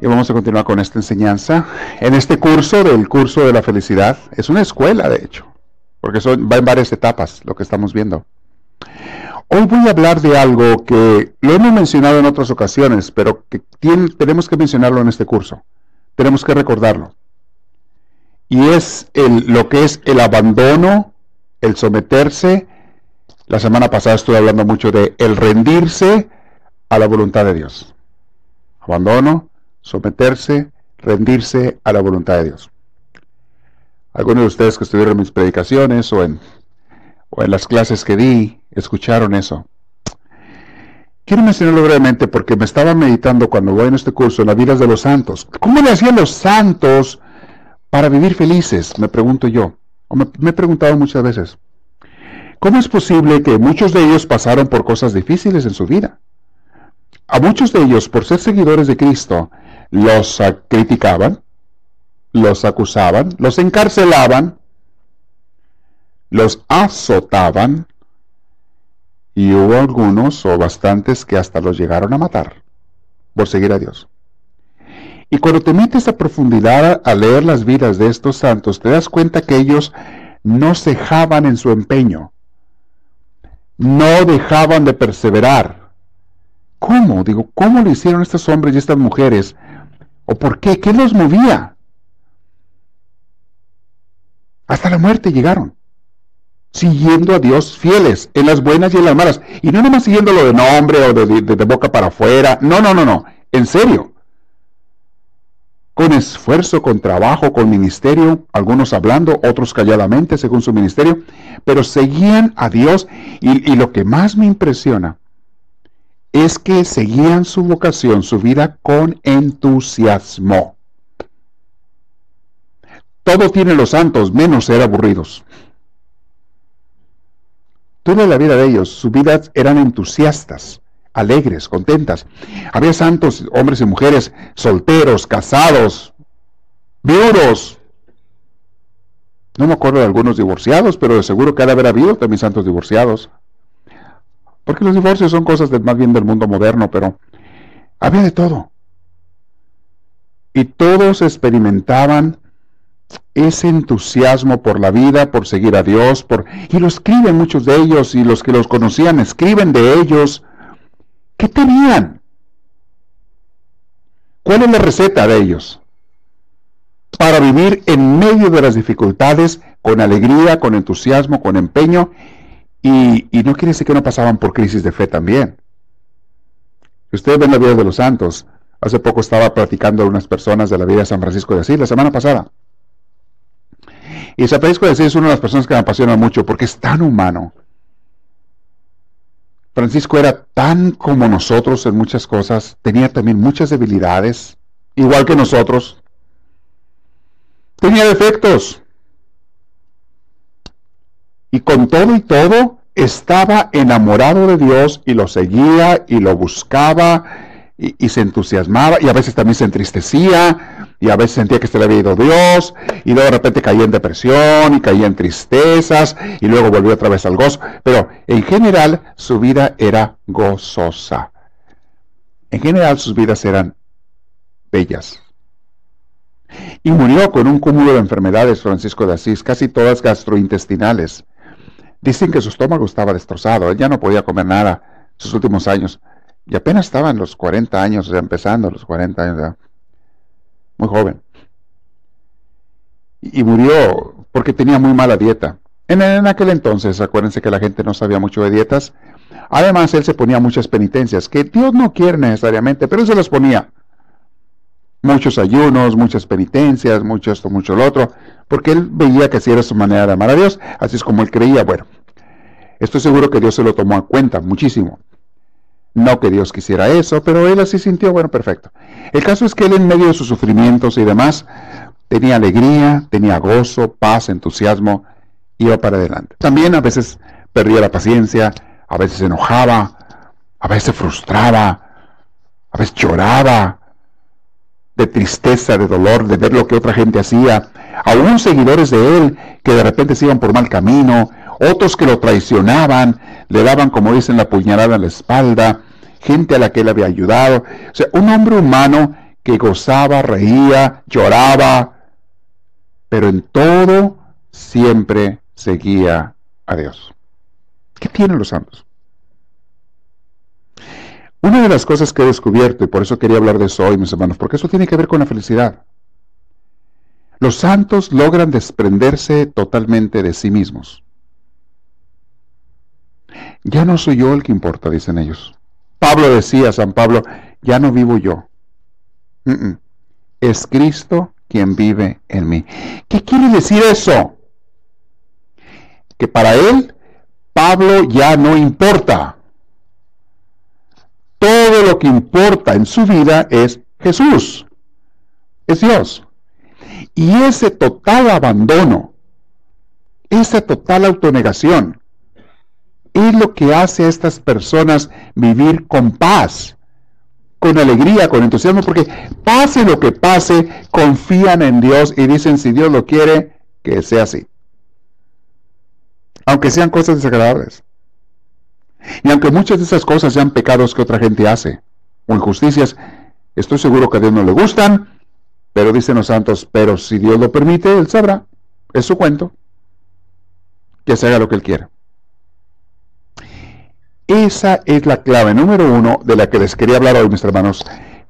Y vamos a continuar con esta enseñanza. En este curso del curso de la felicidad, es una escuela de hecho, porque son, va en varias etapas lo que estamos viendo. Hoy voy a hablar de algo que lo hemos mencionado en otras ocasiones, pero que tenemos que mencionarlo en este curso. Tenemos que recordarlo. Y es el, lo que es el abandono, el someterse. La semana pasada estuve hablando mucho de el rendirse a la voluntad de Dios. Abandono, someterse, rendirse a la voluntad de Dios. Algunos de ustedes que estuvieron mis predicaciones o en, o en las clases que di, escucharon eso. Quiero mencionarlo brevemente porque me estaba meditando cuando voy en este curso en las vidas de los santos. ¿Cómo le hacían los santos para vivir felices? Me pregunto yo. O me, me he preguntado muchas veces. ¿Cómo es posible que muchos de ellos pasaron por cosas difíciles en su vida? A muchos de ellos, por ser seguidores de Cristo, los criticaban, los acusaban, los encarcelaban, los azotaban, y hubo algunos o bastantes que hasta los llegaron a matar por seguir a Dios. Y cuando te metes a profundidad a leer las vidas de estos santos, te das cuenta que ellos no cejaban en su empeño, no dejaban de perseverar. ¿Cómo? Digo, ¿cómo le hicieron estos hombres y estas mujeres ¿O por qué? ¿Qué los movía? Hasta la muerte llegaron. Siguiendo a Dios fieles en las buenas y en las malas. Y no nomás siguiéndolo de nombre o de, boca para afuera. No, no, no, no. En serio. Con esfuerzo, con trabajo, con ministerio, algunos hablando, otros calladamente según su ministerio, pero seguían a Dios y lo que más me impresiona es que seguían su vocación, su vida con entusiasmo. Todo tiene los santos, menos ser aburridos. Toda la vida de ellos, su vida eran entusiastas, alegres, contentas. Había santos, hombres y mujeres, solteros, casados, viudos. No me acuerdo de algunos divorciados, pero de seguro que ha de haber habido también santos divorciados. Porque los divorcios son cosas más bien del mundo moderno, pero había de todo. Y todos experimentaban ese entusiasmo por la vida, por seguir a Dios, por y lo escriben muchos de ellos y los que los conocían escriben de ellos. ¿Qué tenían? ¿Cuál es la receta de ellos? Para vivir en medio de las dificultades con alegría, con entusiasmo, con empeño y, no quiere decir que no pasaban por crisis de fe también. ustedes ven la vida de los santos, hace poco estaba platicando a unas personas de la vida de San Francisco de Asís, la semana pasada. Y San Francisco de Asís es una de las personas que me apasiona mucho porque es tan humano. Francisco era tan como nosotros en muchas cosas, tenía también muchas debilidades, igual que nosotros. Tenía defectos, y con todo y todo estaba enamorado de Dios y lo seguía y lo buscaba y, se entusiasmaba y a veces también se entristecía y a veces sentía que se le había ido Dios y de repente caía en depresión y caía en tristezas y luego volvió otra vez al gozo. Pero en general su vida era gozosa. En general sus vidas eran bellas. Y murió con un cúmulo de enfermedades Francisco de Asís, casi todas gastrointestinales Dicen que su estómago estaba destrozado, él ya no podía comer nada sus últimos años. Y apenas estaba en los 40 años, ya empezando los 40 años, muy joven. Y, murió porque tenía muy mala dieta. En, en, aquel entonces, acuérdense que la gente no sabía mucho de dietas. Además, él se ponía muchas penitencias, que Dios no quiere necesariamente, pero él se las ponía. Muchos ayunos, muchas penitencias, mucho esto, mucho lo otro, porque él veía que así era su manera de amar a Dios, así es como él creía. Bueno, estoy seguro que Dios se lo tomó en cuenta muchísimo. No que Dios quisiera eso, pero él así sintió, bueno, perfecto. El caso es que él en medio de sus sufrimientos y demás, tenía alegría, tenía gozo, paz, entusiasmo, iba para adelante. También a veces perdía la paciencia, a veces se enojaba, a veces se frustraba, a veces lloraba de tristeza, de dolor, de ver lo que otra gente hacía. Aún seguidores de él que de repente se iban por mal camino, otros que lo traicionaban, le daban, como dicen, la puñalada en la espalda, gente a la que él había ayudado. O sea, un hombre humano que gozaba, reía, lloraba, pero en todo siempre seguía a Dios. ¿Qué tienen los santos? Una de las cosas que he descubierto, y por eso quería hablar de eso hoy, mis hermanos, porque eso tiene que ver con la felicidad. Los santos logran desprenderse totalmente de sí mismos. Ya no soy yo el que importa, dicen ellos. Pablo decía, San Pablo, ya no vivo yo. Es Cristo quien vive en mí. ¿Qué quiere decir eso? Que para él, Pablo ya no importa. Todo lo que importa en su vida es Jesús, es Dios. Y ese total abandono, esa total autonegación, es lo que hace a estas personas vivir con paz, con alegría, con entusiasmo, porque pase lo que pase, confían en Dios y dicen, si Dios lo quiere, que sea así. Aunque sean cosas desagradables. Y aunque muchas de esas cosas sean pecados que otra gente hace, o injusticias, estoy seguro que a Dios no le gustan, pero dicen los santos, pero si Dios lo permite, Él sabrá. Es su cuento. Que se haga lo que Él quiera. Esa es la clave número uno de la que les quería hablar hoy, mis hermanos.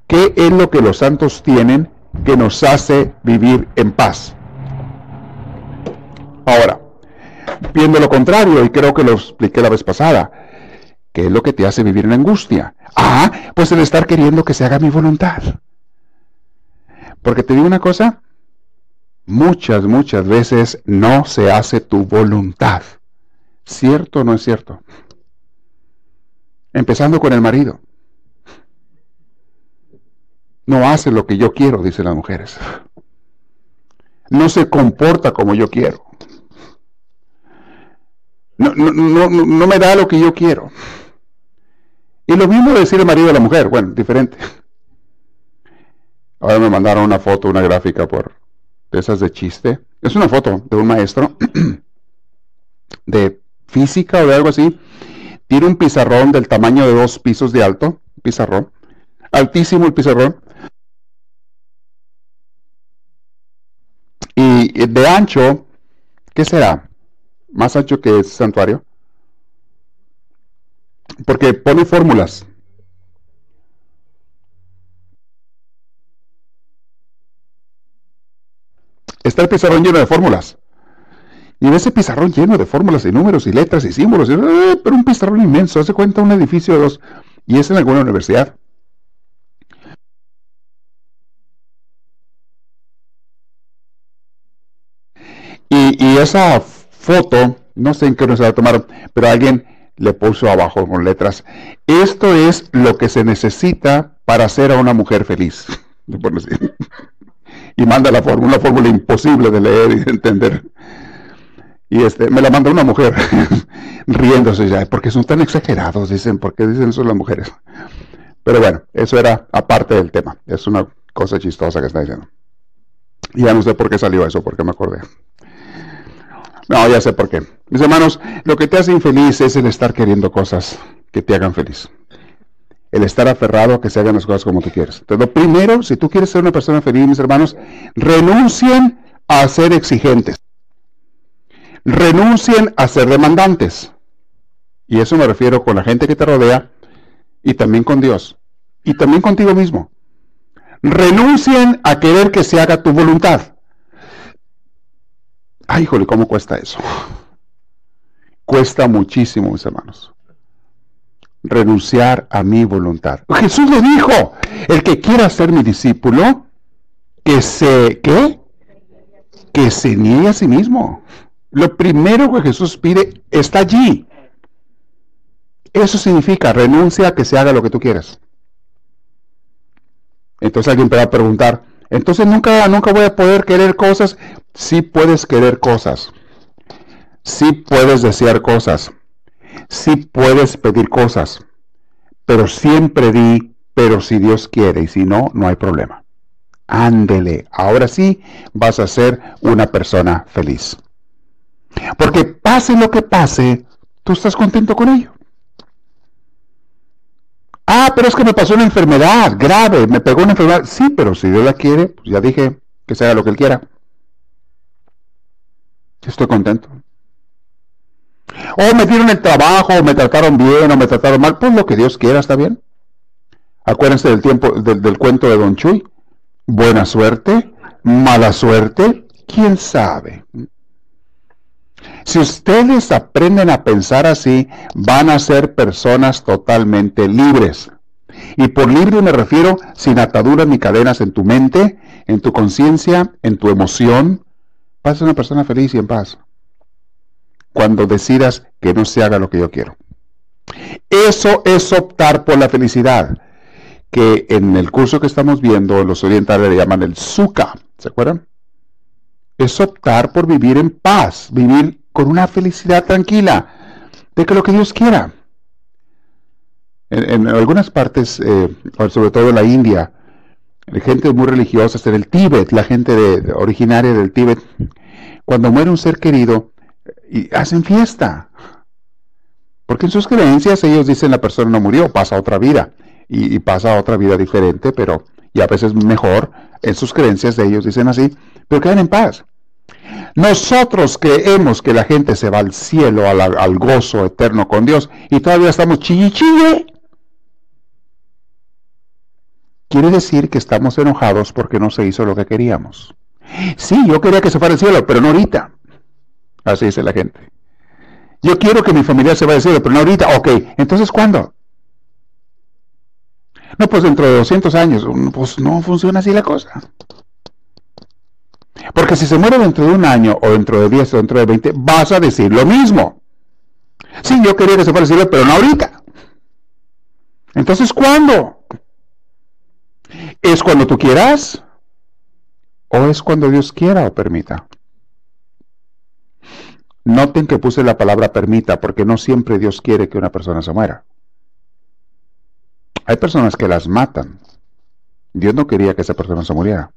¿Qué es lo que los santos tienen que nos hace vivir en paz? Ahora, viendo lo contrario, y creo que lo expliqué la vez pasada, ¿qué es lo que te hace vivir en angustia? Ah, pues el estar queriendo que se haga mi voluntad. Porque te digo una cosa, muchas, muchas veces no se hace tu voluntad. ¿Cierto o no es cierto? Empezando con el marido. No hace lo que yo quiero, dicen las mujeres. No se comporta como yo quiero. No, no, no, no me da lo que yo quiero. Y lo mismo decir el marido a la mujer, bueno, diferente. Ahora me mandaron una foto, una gráfica por de esas de chiste. Es una foto de un maestro de física o de algo así tiene un pizarrón del tamaño de dos pisos de alto, pizarrón, altísimo el pizarrón, y de ancho, ¿qué será? Más ancho que ese santuario, porque pone fórmulas. Está el pizarrón lleno de fórmulas. Y ese pizarrón lleno de fórmulas y números y letras y símbolos, eh, pero un pizarrón inmenso, hace cuenta un edificio de dos, y es en alguna universidad. Y, esa foto, no sé en qué universidad la tomaron, pero alguien le puso abajo con letras, esto es lo que se necesita para hacer a una mujer feliz. y manda la fórmula, una fórmula imposible de leer y de entender. Y este, me la mandó una mujer, riéndose ya, porque son tan exagerados, dicen, porque dicen eso las mujeres. Pero bueno, eso era aparte del tema. Es una cosa chistosa que está diciendo. Y ya no sé por qué salió eso, porque me acordé. No, ya sé por qué. Mis hermanos, lo que te hace infeliz es el estar queriendo cosas que te hagan feliz. El estar aferrado a que se hagan las cosas como tú quieres. Entonces, lo primero, si tú quieres ser una persona feliz, mis hermanos, renuncien a ser exigentes renuncien a ser demandantes. Y eso me refiero con la gente que te rodea y también con Dios y también contigo mismo. Renuncien a querer que se haga tu voluntad. Ay, híjole, ¿cómo cuesta eso? Cuesta muchísimo, mis hermanos. Renunciar a mi voluntad. Jesús le dijo, el que quiera ser mi discípulo, que se, ¿qué? Que se niegue a sí mismo. Lo primero que Jesús pide está allí. Eso significa renuncia a que se haga lo que tú quieres. Entonces alguien te va a preguntar, entonces nunca, nunca voy a poder querer cosas. Sí puedes querer cosas. Sí puedes desear cosas. Sí puedes pedir cosas. Pero siempre di, pero si Dios quiere y si no, no hay problema. Ándele, ahora sí vas a ser una persona feliz. Porque pase lo que pase, tú estás contento con ello. Ah, pero es que me pasó una enfermedad grave, me pegó una enfermedad. Sí, pero si Dios la quiere, pues ya dije que se haga lo que Él quiera. Estoy contento. O me dieron el trabajo, o me trataron bien, o me trataron mal. Pues lo que Dios quiera, está bien. Acuérdense del tiempo, del, del cuento de Don Chuy. Buena suerte, mala suerte, quién sabe. Si ustedes aprenden a pensar así, van a ser personas totalmente libres. Y por libre me refiero sin ataduras ni cadenas en tu mente, en tu conciencia, en tu emoción. Vas a ser una persona feliz y en paz. Cuando decidas que no se haga lo que yo quiero. Eso es optar por la felicidad, que en el curso que estamos viendo los orientales le llaman el sukha. ¿Se acuerdan? Es optar por vivir en paz, vivir con una felicidad tranquila, de que lo que Dios quiera. En, algunas partes, eh, sobre todo en la India, gente muy religiosa, en el Tíbet, la gente de, originaria del Tíbet, cuando muere un ser querido, y hacen fiesta. Porque en sus creencias ellos dicen la persona no murió, pasa otra vida. Y, pasa otra vida diferente, pero y a veces mejor. En sus creencias de ellos dicen así, pero quedan en paz. Nosotros creemos que la gente se va al cielo, al, gozo eterno con Dios, y todavía estamos chille Quiere decir que estamos enojados porque no se hizo lo que queríamos. Sí, yo quería que se fuera al cielo, pero no ahorita. Así dice la gente. Yo quiero que mi familia se vaya al cielo, pero no ahorita. Ok, entonces ¿cuándo? No, pues dentro de 200 años. Pues no funciona así la cosa. Porque si se muere dentro de un año, o dentro de 10, o dentro de 20, vas a decir lo mismo. Sí, yo quería que se fuera a cielo, pero no ahorita. Entonces, ¿cuándo? ¿Es cuando tú quieras? ¿O es cuando Dios quiera o permita? Noten que puse la palabra permita porque no siempre Dios quiere que una persona se muera. Hay personas que las matan. Dios no quería que esa persona se muriera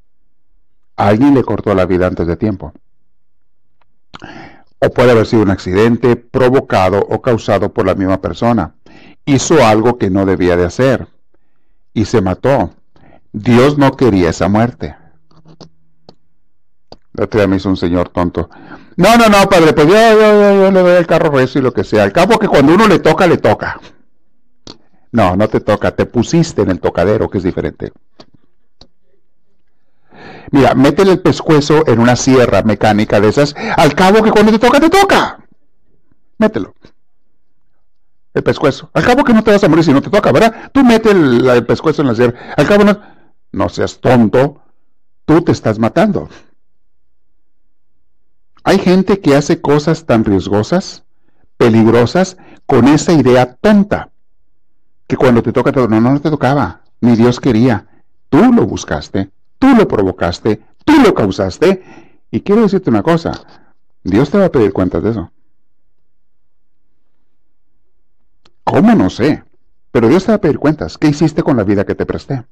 alguien le cortó la vida antes de tiempo. O puede haber sido un accidente provocado o causado por la misma persona. Hizo algo que no debía de hacer y se mató. Dios no quería esa muerte. La otra me hizo un señor tonto. No, no, no, padre, pues yo, yo, le doy el carro recio y lo que sea. Al cabo que cuando uno le toca, le toca. No, no te toca, te pusiste en el tocadero, que es diferente. Mira, métele el pescuezo en una sierra mecánica de esas. Al cabo que cuando te toca, te toca. Mételo. El pescuezo. Al cabo que no te vas a morir si no te toca, ¿verdad? Tú mete el, pescuezo en la sierra. Al cabo no. No seas tonto. Tú te estás matando. Hay gente que hace cosas tan riesgosas, peligrosas, con esa idea tonta. Que cuando te toca, no, no, no te tocaba. Ni Dios quería. Tú lo buscaste. Tú lo provocaste, tú lo causaste. Y quiero decirte una cosa, Dios te va a pedir cuentas de eso. ¿Cómo? No sé. Pero Dios te va a pedir cuentas. ¿Qué hiciste con la vida que te presté?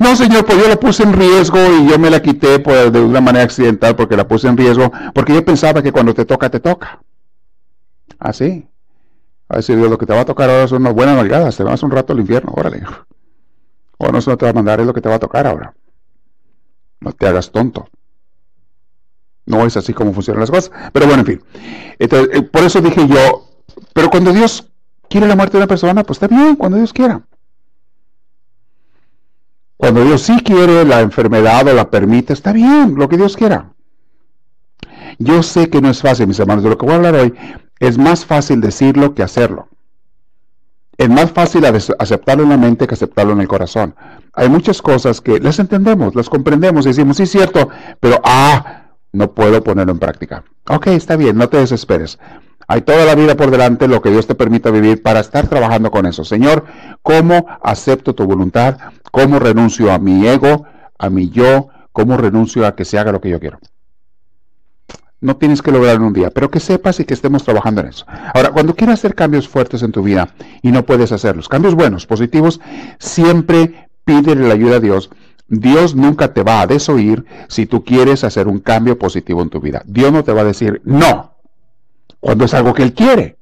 No, Señor, pues yo la puse en riesgo y yo me la quité pues, de una manera accidental porque la puse en riesgo, porque yo pensaba que cuando te toca, te toca. Así. Ah, a decir, Dios, lo que te va a tocar ahora son unas buenas nalgadas, te vas un rato al infierno, órale. O no se te va a mandar, es lo que te va a tocar ahora. No te hagas tonto. No es así como funcionan las cosas. Pero bueno, en fin. Entonces, eh, por eso dije yo, pero cuando Dios quiere la muerte de una persona, pues está bien, cuando Dios quiera. Cuando Dios sí quiere la enfermedad o la permite, está bien, lo que Dios quiera. Yo sé que no es fácil, mis hermanos, de lo que voy a hablar hoy, es más fácil decirlo que hacerlo. Es más fácil aceptarlo en la mente que aceptarlo en el corazón. Hay muchas cosas que las entendemos, las comprendemos decimos, sí cierto, pero ah, no puedo ponerlo en práctica. Ok, está bien, no te desesperes. Hay toda la vida por delante, lo que Dios te permita vivir para estar trabajando con eso. Señor, ¿cómo acepto tu voluntad? ¿Cómo renuncio a mi ego, a mi yo? ¿Cómo renuncio a que se haga lo que yo quiero? No tienes que lograr en un día, pero que sepas y que estemos trabajando en eso. Ahora, cuando quieras hacer cambios fuertes en tu vida y no puedes hacerlos, cambios buenos, positivos, siempre pídele la ayuda a Dios. Dios nunca te va a desoír si tú quieres hacer un cambio positivo en tu vida. Dios no te va a decir no cuando es algo que Él quiere.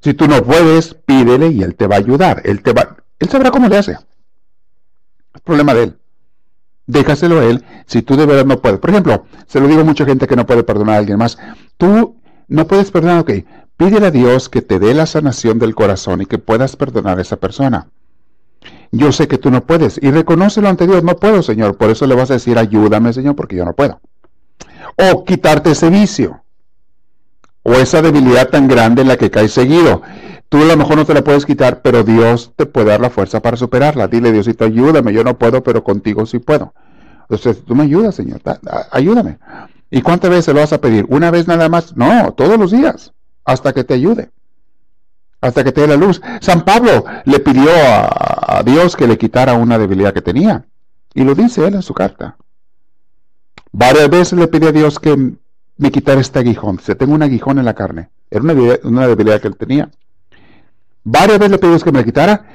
Si tú no puedes, pídele y Él te va a ayudar. Él, te va, él sabrá cómo le hace. Es problema de Él. Déjaselo a Él si tú de verdad no puedes. Por ejemplo, se lo digo a mucha gente que no puede perdonar a alguien más. Tú no puedes perdonar, ok. Pídele a Dios que te dé la sanación del corazón y que puedas perdonar a esa persona. Yo sé que tú no puedes y reconócelo ante Dios. No puedo, Señor. Por eso le vas a decir, ayúdame, Señor, porque yo no puedo. O quitarte ese vicio o esa debilidad tan grande en la que caes seguido. Tú a lo mejor no te la puedes quitar, pero Dios te puede dar la fuerza para superarla. Dile, Diosito, ayúdame, yo no puedo, pero contigo sí puedo. Entonces, tú me ayudas, Señor, ayúdame. ¿Y cuántas veces lo vas a pedir? ¿Una vez nada más? No, todos los días, hasta que te ayude, hasta que te dé la luz. San Pablo le pidió a, Dios que le quitara una debilidad que tenía, y lo dice él en su carta. Varias veces le pidió a Dios que me quitar este aguijón. Se tengo un aguijón en la carne. Era una debilidad, que él tenía. Varias veces le pedí que me quitara.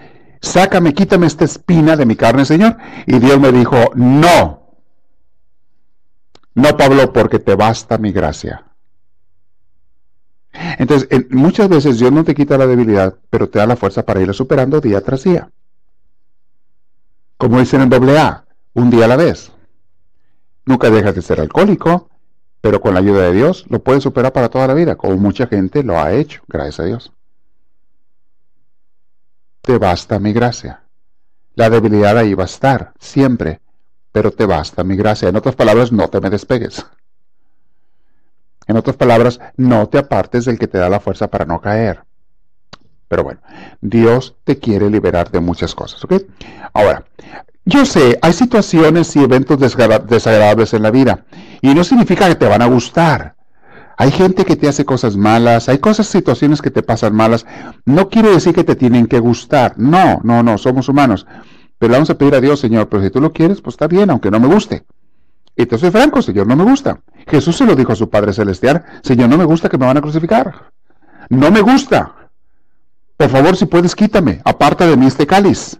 Sácame, quítame esta espina de mi carne, Señor. Y Dios me dijo, no. No, Pablo, porque te basta mi gracia. Entonces, muchas veces Dios no te quita la debilidad, pero te da la fuerza para irla superando día tras día. Como dicen en doble A, un día a la vez. Nunca dejas de ser alcohólico, pero con la ayuda de Dios lo puedes superar para toda la vida, como mucha gente lo ha hecho, gracias a Dios. Te basta mi gracia. La debilidad ahí va a estar, siempre, pero te basta mi gracia. En otras palabras, no te me despegues. En otras palabras, no te apartes del que te da la fuerza para no caer. Pero bueno, Dios te quiere liberar de muchas cosas, ¿ok? Ahora, yo sé, hay situaciones y eventos desagradables en la vida y no significa que te van a gustar. Hay gente que te hace cosas malas, hay cosas, situaciones que te pasan malas. No quiere decir que te tienen que gustar. No, no, no, somos humanos. Pero vamos a pedir a Dios, Señor, pero si tú lo quieres, pues está bien, aunque no me guste. Y te soy franco, Señor, no me gusta. Jesús se lo dijo a su Padre Celestial, Señor, no me gusta que me van a crucificar. No me gusta. Por favor, si puedes, quítame, aparta de mí este cáliz.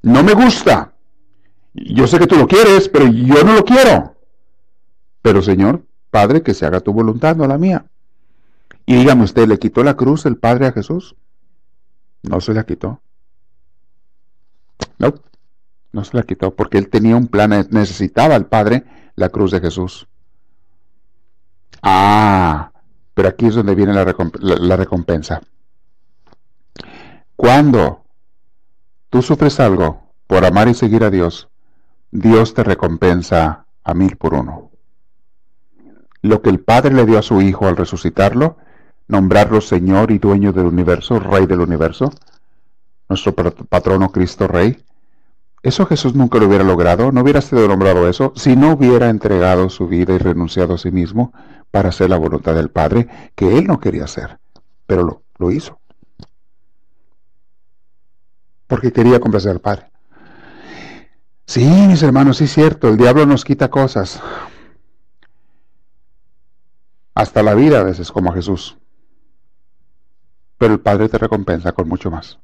No me gusta. Yo sé que tú lo quieres, pero yo no lo quiero. Pero Señor, Padre, que se haga tu voluntad, no la mía. Y dígame usted, ¿le quitó la cruz el Padre a Jesús? No se la quitó. No, no se la quitó, porque él tenía un plan, necesitaba al Padre la cruz de Jesús. Ah, pero aquí es donde viene la, la recompensa. Cuando tú sufres algo por amar y seguir a Dios, Dios te recompensa a mil por uno. Lo que el Padre le dio a su Hijo al resucitarlo, nombrarlo Señor y dueño del universo, Rey del universo, nuestro patrono Cristo Rey, eso Jesús nunca lo hubiera logrado, no hubiera sido nombrado eso, si no hubiera entregado su vida y renunciado a sí mismo para hacer la voluntad del Padre, que él no quería hacer, pero lo, hizo. Porque quería complacer al Padre. Sí, mis hermanos, sí es cierto, el diablo nos quita cosas. Hasta la vida a veces, como a Jesús. Pero el Padre te recompensa con mucho más.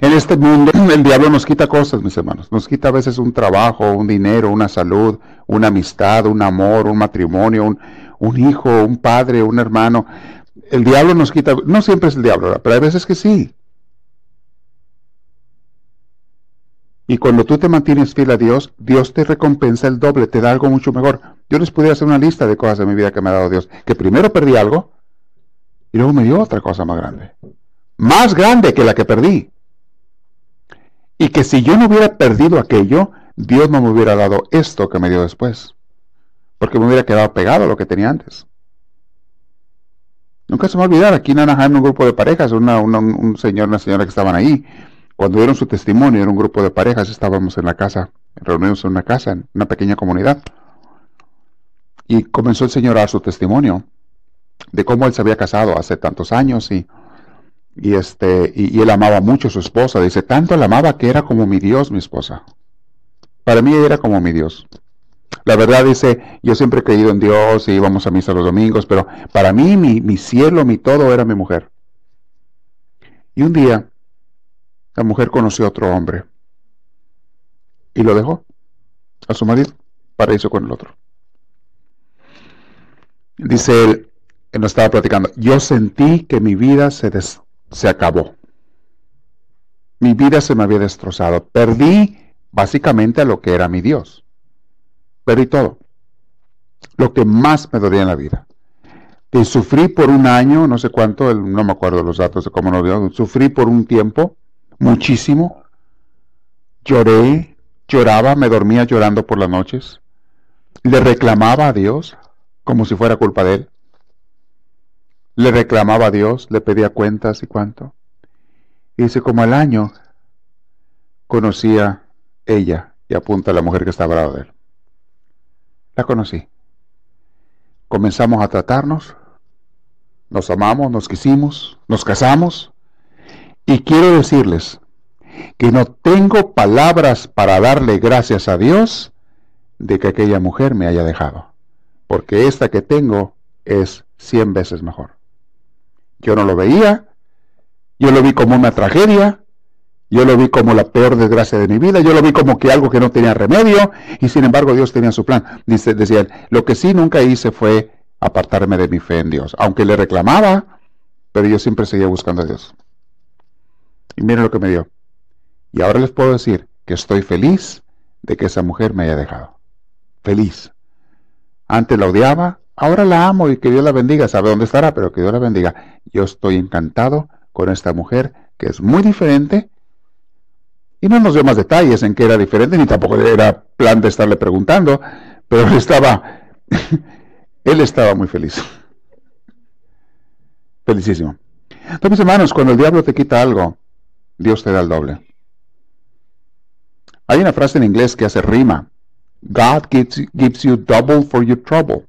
En este mundo el diablo nos quita cosas, mis hermanos. Nos quita a veces un trabajo, un dinero, una salud, una amistad, un amor, un matrimonio, un, un hijo, un padre, un hermano. El diablo nos quita, no siempre es el diablo, pero hay veces que sí. Y cuando tú te mantienes fiel a Dios, Dios te recompensa el doble, te da algo mucho mejor. Yo les pudiera hacer una lista de cosas de mi vida que me ha dado Dios. Que primero perdí algo y luego me dio otra cosa más grande. Más grande que la que perdí. Y que si yo no hubiera perdido aquello, Dios no me hubiera dado esto que me dio después. Porque me hubiera quedado pegado a lo que tenía antes. Nunca se me va a olvidar, aquí en Anaheim un grupo de parejas, un señor, una señora que estaban ahí, cuando dieron su testimonio, era un grupo de parejas, estábamos en la casa, reunidos en una casa, en una pequeña comunidad. Y comenzó el Señor a dar su testimonio de cómo él se había casado hace tantos años y, y este, y, él amaba mucho a su esposa. Dice, tanto la amaba que era como mi Dios, mi esposa. Para mí era como mi Dios. La verdad dice, yo siempre he creído en Dios y íbamos a misa los domingos, pero para mí mi, mi cielo, mi todo era mi mujer. Y un día, la mujer conoció a otro hombre y lo dejó a su marido para irse con el otro. Dice él, él nos estaba platicando, yo sentí que mi vida se, se acabó. Mi vida se me había destrozado. Perdí básicamente a lo que era mi Dios. Perdí todo. Lo que más me dolía en la vida. Sufrí por un año, no sé cuánto, no me acuerdo los datos de cómo lo dio, sufrí por un tiempo, muchísimo. Lloré, lloraba, me dormía llorando por las noches. Le reclamaba a Dios como si fuera culpa de él. Le reclamaba a Dios, le pedía cuentas y cuánto. Y dice, como al año, conocía ella, y apunta a la mujer que estaba al de él. La conocí. Comenzamos a tratarnos, nos amamos, nos quisimos, nos casamos, y quiero decirles que no tengo palabras para darle gracias a Dios de que aquella mujer me haya dejado, porque esta que tengo es cien veces mejor. Yo no lo veía, yo lo vi como una tragedia, yo lo vi como la peor desgracia de mi vida, yo lo vi como que algo que no tenía remedio, y sin embargo Dios tenía su plan. Dice, decían, lo que sí nunca hice fue apartarme de mi fe en Dios, aunque le reclamaba, pero yo siempre seguía buscando a Dios. Y miren lo que me dio. Y ahora les puedo decir que estoy feliz de que esa mujer me haya dejado. Feliz. Antes la odiaba, ahora la amo y que Dios la bendiga. Sabe dónde estará, pero que Dios la bendiga. Yo estoy encantado con esta mujer que es muy diferente. Y no nos dio más detalles en que era diferente, ni tampoco era plan de estarle preguntando, pero él estaba, él estaba muy feliz. Felicísimo. Entonces, hermanos, cuando el diablo te quita algo, Dios te da el doble. Hay una frase en inglés que hace rima. God gives, you double for your trouble.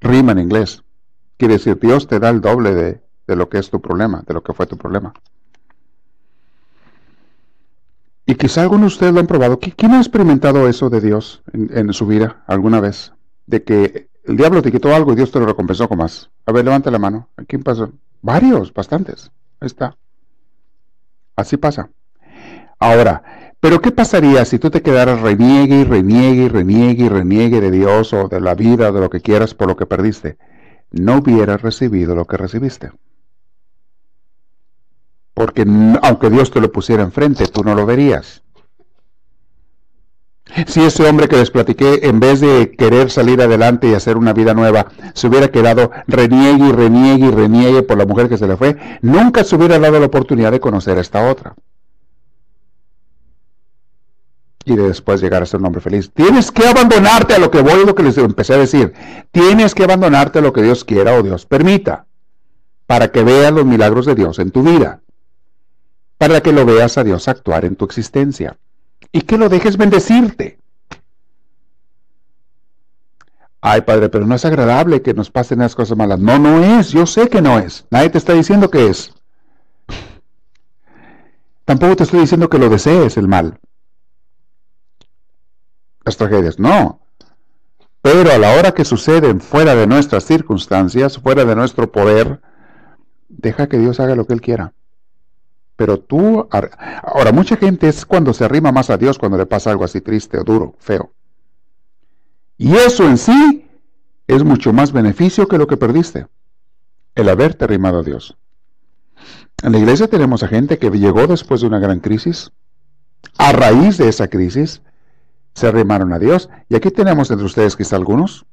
Rima en inglés. Quiere decir, Dios te da el doble de, lo que es tu problema, de lo que fue tu problema. Y quizá algunos de ustedes lo han probado. ¿Quién ha experimentado eso de Dios en, en, su vida alguna vez? De que el diablo te quitó algo y Dios te lo recompensó con más. A ver, levanta la mano. ¿A quién pasó? Varios, bastantes. Ahí está. Así pasa. Ahora, pero ¿qué pasaría si tú te quedaras reniegue y reniegue y reniegue y reniegue de Dios o de la vida o de lo que quieras por lo que perdiste? No hubieras recibido lo que recibiste. Porque aunque Dios te lo pusiera enfrente, tú no lo verías. Si ese hombre que les platiqué, en vez de querer salir adelante y hacer una vida nueva, se hubiera quedado reniegue y reniegue y reniegue por la mujer que se le fue, nunca se hubiera dado la oportunidad de conocer a esta otra y después llegar a ser un hombre feliz. Tienes que abandonarte a lo que voy, lo que les empecé a decir. Tienes que abandonarte a lo que Dios quiera o Dios permita, para que veas los milagros de Dios en tu vida, para que lo veas a Dios actuar en tu existencia y que lo dejes bendecirte. Ay, Padre, pero no es agradable que nos pasen las cosas malas. No, no es. Yo sé que no es. Nadie te está diciendo que es. Tampoco te estoy diciendo que lo desees el mal las tragedias, no. Pero a la hora que suceden fuera de nuestras circunstancias, fuera de nuestro poder, deja que Dios haga lo que Él quiera. Pero tú, ahora mucha gente es cuando se arrima más a Dios cuando le pasa algo así triste o duro, feo. Y eso en sí es mucho más beneficio que lo que perdiste, el haberte arrimado a Dios. En la iglesia tenemos a gente que llegó después de una gran crisis, a raíz de esa crisis, se arrimaron a Dios. Y aquí tenemos entre ustedes quizá algunos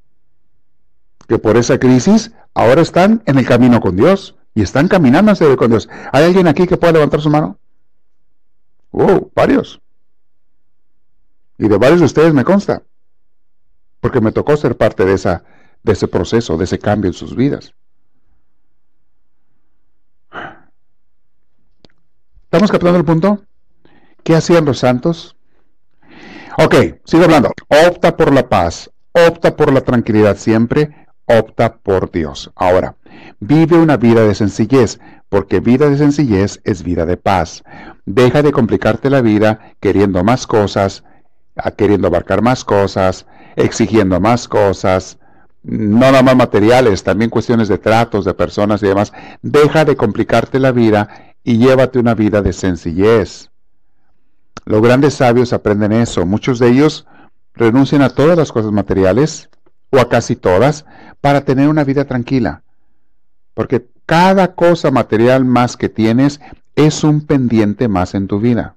que por esa crisis ahora están en el camino con Dios y están caminando hacia con Dios. ¿Hay alguien aquí que pueda levantar su mano? Oh, varios. Y de varios de ustedes me consta, porque me tocó ser parte de, esa, de ese proceso, de ese cambio en sus vidas. ¿Estamos captando el punto? ¿Qué hacían los santos? Ok, sigo hablando. Opta por la paz, opta por la tranquilidad siempre, opta por Dios. Ahora, vive una vida de sencillez, porque vida de sencillez es vida de paz. Deja de complicarte la vida queriendo más cosas, queriendo abarcar más cosas, exigiendo más cosas, no nada más materiales, también cuestiones de tratos, de personas y demás. Deja de complicarte la vida y llévate una vida de sencillez. Los grandes sabios aprenden eso. Muchos de ellos renuncian a todas las cosas materiales, o a casi todas, para tener una vida tranquila. Porque cada cosa material más que tienes es un pendiente más en tu vida.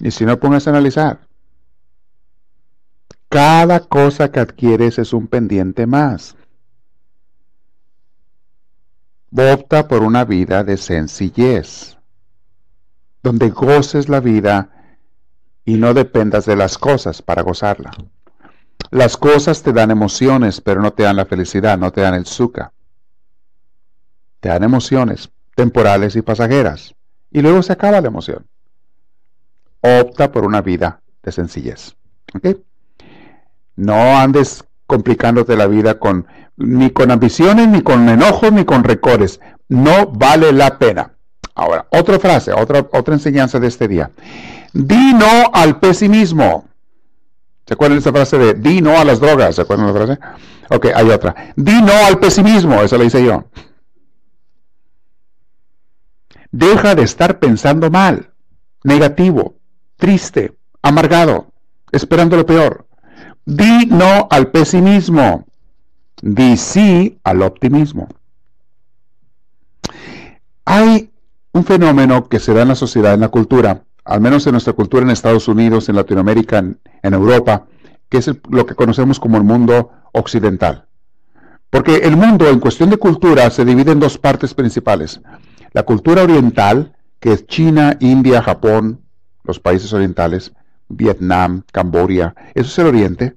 Y si no pongas a analizar, cada cosa que adquieres es un pendiente más. Opta por una vida de sencillez, donde goces la vida y no dependas de las cosas para gozarla. Las cosas te dan emociones, pero no te dan la felicidad, no te dan el suca. Te dan emociones temporales y pasajeras, y luego se acaba la emoción. Opta por una vida de sencillez. No andes complicándote la vida con ni con ambiciones, ni con enojos, ni con recores. No vale la pena. Ahora, otra frase, otra, otra enseñanza de este día. Di no al pesimismo. ¿Se acuerdan de esa frase de di no a las drogas? ¿Se acuerdan de la frase? Ok, hay otra. Di no al pesimismo, eso lo hice yo. Deja de estar pensando mal, negativo, triste, amargado, esperando lo peor. Di no al pesimismo. Di sí al optimismo. Hay un fenómeno que se da en la sociedad, en la cultura, al menos en nuestra cultura en Estados Unidos, en Latinoamérica, en, Europa, que es lo que conocemos como el mundo occidental. Porque el mundo en cuestión de cultura se divide en dos partes principales. La cultura oriental, que es China, India, Japón, los países orientales, Vietnam, Camboya, eso es el oriente,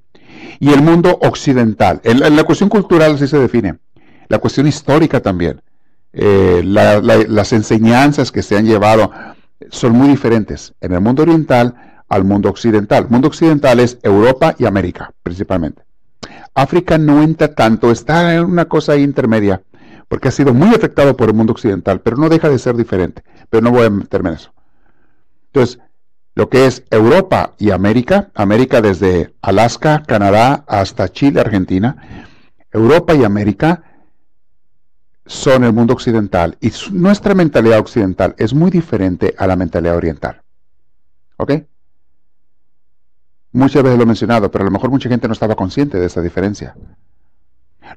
y el mundo occidental. En la, cuestión cultural así se define, la cuestión histórica también, eh, las enseñanzas que se han llevado son muy diferentes en el mundo oriental al mundo occidental. Mundo occidental es Europa y América, principalmente. África no entra tanto, está en una cosa intermedia, porque ha sido muy afectado por el mundo occidental, pero no deja de ser diferente. Pero no voy a meterme en eso. Entonces, lo que es Europa y América, América desde Alaska, Canadá hasta Chile, Argentina, Europa y América son el mundo occidental y nuestra mentalidad occidental es muy diferente a la mentalidad oriental. ¿Ok? Muchas veces lo he mencionado, pero a lo mejor mucha gente no estaba consciente de esa diferencia.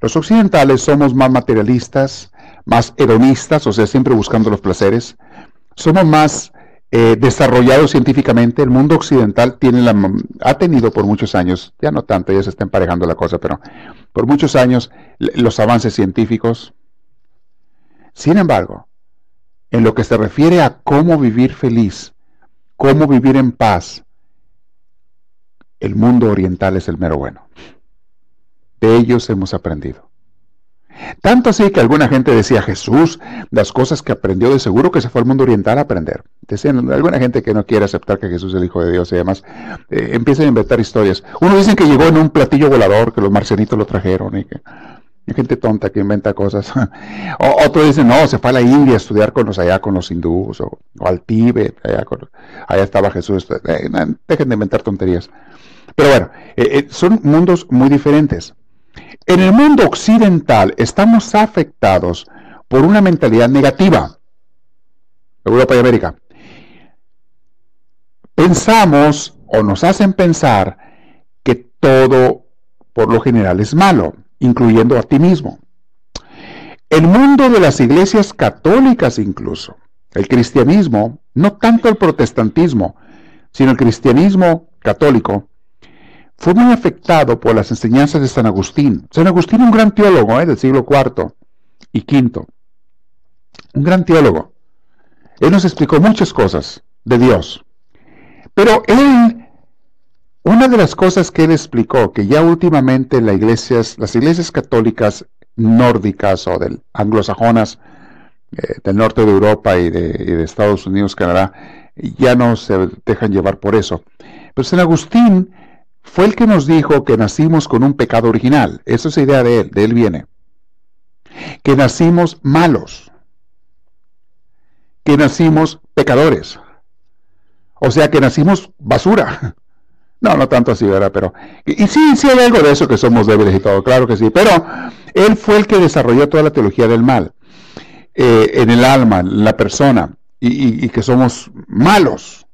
Los occidentales somos más materialistas, más hedonistas, o sea, siempre buscando los placeres. Somos más eh, desarrollado científicamente. El mundo occidental tiene la, ha tenido por muchos años, ya no tanto, ya se está emparejando la cosa, pero por muchos años los avances científicos. Sin embargo, en lo que se refiere a cómo vivir feliz, cómo vivir en paz, el mundo oriental es el mero bueno. De ellos hemos aprendido. Tanto así que alguna gente decía, Jesús, las cosas que aprendió de seguro que se fue al mundo oriental a aprender. Decían, alguna gente que no quiere aceptar que Jesús es el Hijo de Dios y demás, eh, empiezan a inventar historias. Uno dicen que llegó en un platillo volador, que los marcianitos lo trajeron y que... Hay gente tonta que inventa cosas. o, otro dicen, no, se fue a la India a estudiar con los allá, con los hindúes, o, al Tíbet, allá, estaba Jesús. Eh, dejen de inventar tonterías. Pero bueno, eh, son mundos muy diferentes. En el mundo occidental estamos afectados por una mentalidad negativa. Europa y América. Pensamos o nos hacen pensar que todo por lo general es malo, incluyendo a ti mismo. El mundo de las iglesias católicas incluso, el cristianismo, no tanto el protestantismo, sino el cristianismo católico, fue muy afectado por las enseñanzas de San Agustín. San Agustín, un gran teólogo ¿eh? del siglo IV y V, un gran teólogo. Él nos explicó muchas cosas de Dios. Pero él, una de las cosas que él explicó, que ya últimamente las iglesias, las iglesias católicas nórdicas o del anglosajonas, eh, del norte de Europa y de, Estados Unidos, Canadá, ya no se dejan llevar por eso. Pero San Agustín fue el que nos dijo que nacimos con un pecado original. Esa es la idea de él, de él viene. Que nacimos malos. Que nacimos pecadores. O sea, que nacimos basura. No, no tanto así, ¿verdad? Pero, y, sí, sí hay algo de eso que somos débiles y todo, claro que sí. Pero él fue el que desarrolló toda la teología del mal. Eh, en el alma, en la persona, y, que somos malos.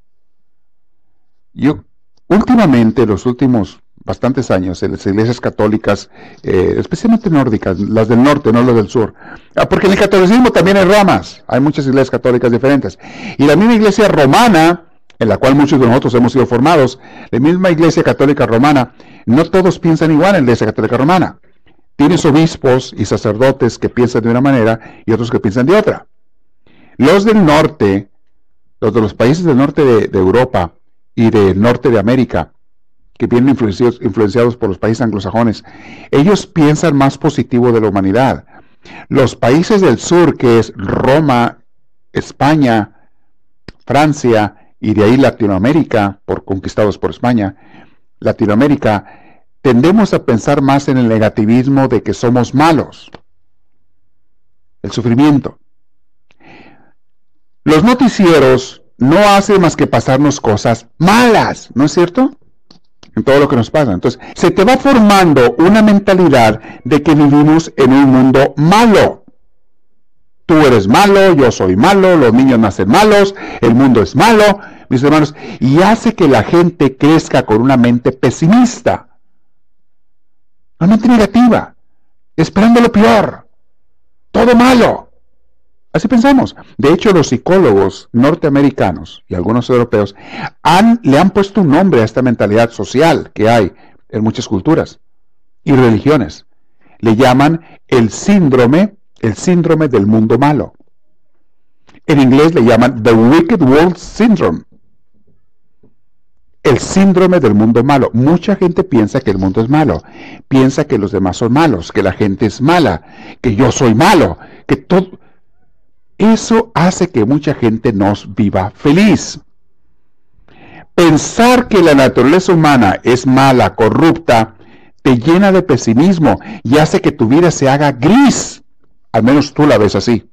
Yo, últimamente, los últimos bastantes años, en las iglesias católicas, eh, especialmente nórdicas, las del norte, no las del sur, ah, porque en el catolicismo también hay ramas, hay muchas iglesias católicas diferentes. Y la misma iglesia romana, en la cual muchos de nosotros hemos sido formados, la misma iglesia católica romana, no todos piensan igual en la iglesia católica romana. Tienes obispos y sacerdotes que piensan de una manera y otros que piensan de otra. Los del norte, los de los países del norte de, Europa y del norte de América, que vienen influenciados, influenciados por los países anglosajones, ellos piensan más positivo de la humanidad. Los países del sur, que es Roma, España, Francia y de ahí Latinoamérica, por conquistados por España, Latinoamérica, tendemos a pensar más en el negativismo de que somos malos, el sufrimiento. Los noticieros no hacen más que pasarnos cosas malas, ¿no es cierto? En todo lo que nos pasa. Entonces, se te va formando una mentalidad de que vivimos en un mundo malo. Tú eres malo, yo soy malo, los niños nacen malos, el mundo es malo, mis hermanos, y hace que la gente crezca con una mente pesimista una mente negativa, esperando lo peor, todo malo. Así pensamos. De hecho, los psicólogos norteamericanos y algunos europeos han, le han puesto un nombre a esta mentalidad social que hay en muchas culturas y religiones. Le llaman el síndrome, el síndrome del mundo malo. En inglés le llaman The Wicked World Syndrome el síndrome del mundo malo. Mucha gente piensa que el mundo es malo, piensa que los demás son malos, que la gente es mala, que yo soy malo, que todo... Eso hace que mucha gente no viva feliz. Pensar que la naturaleza humana es mala, corrupta, te llena de pesimismo y hace que tu vida se haga gris. Al menos tú la ves así.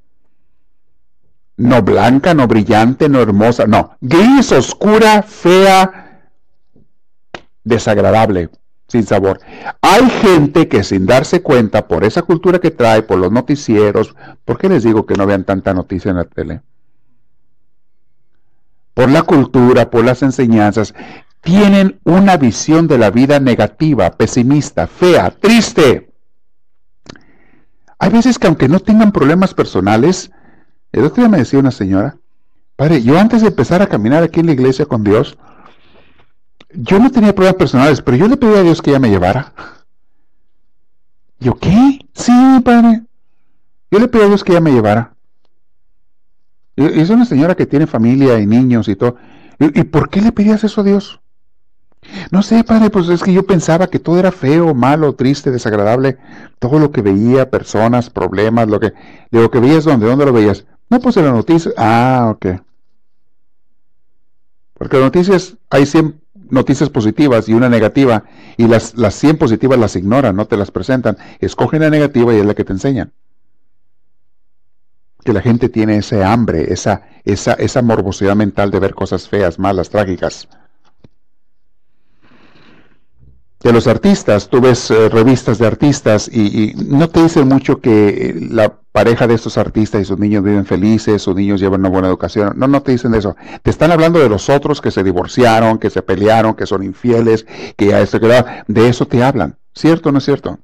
No blanca, no brillante, no hermosa, no. Gris, oscura, fea, desagradable, sin sabor. Hay gente que sin darse cuenta, por esa cultura que trae, por los noticieros, ¿por qué les digo que no vean tanta noticia en la tele? Por la cultura, por las enseñanzas, tienen una visión de la vida negativa, pesimista, fea, triste. Hay veces que aunque no tengan problemas personales, el otro día me decía una señora, padre, yo antes de empezar a caminar aquí en la iglesia con Dios, yo no tenía pruebas personales, pero yo le pedí a Dios que ella me llevara. ¿Yo qué? Sí, padre. Yo le pedí a Dios que ella me llevara. Es una señora que tiene familia y niños y todo. ¿Y por qué le pedías eso a Dios? No sé, padre, pues es que yo pensaba que todo era feo, malo, triste, desagradable. Todo lo que veía, personas, problemas, lo que, lo que veías, ¿dónde? ¿Dónde lo veías? No, pues en las noticias. Ah, ok. Porque las noticias hay siempre noticias positivas y una negativa, y las, las 100 positivas las ignoran, no te las presentan. Escogen la negativa y es la que te enseñan. Que la gente tiene ese hambre, esa, esa, esa morbosidad mental de ver cosas feas, malas, trágicas de los artistas, tú ves eh, revistas de artistas y, no te dicen mucho que eh, la pareja de estos artistas y sus niños viven felices, sus niños llevan una buena educación. No, no te dicen eso. Te están hablando de los otros que se divorciaron, que se pelearon, que son infieles, que ya esto, que de eso te hablan. ¿Cierto o no es cierto?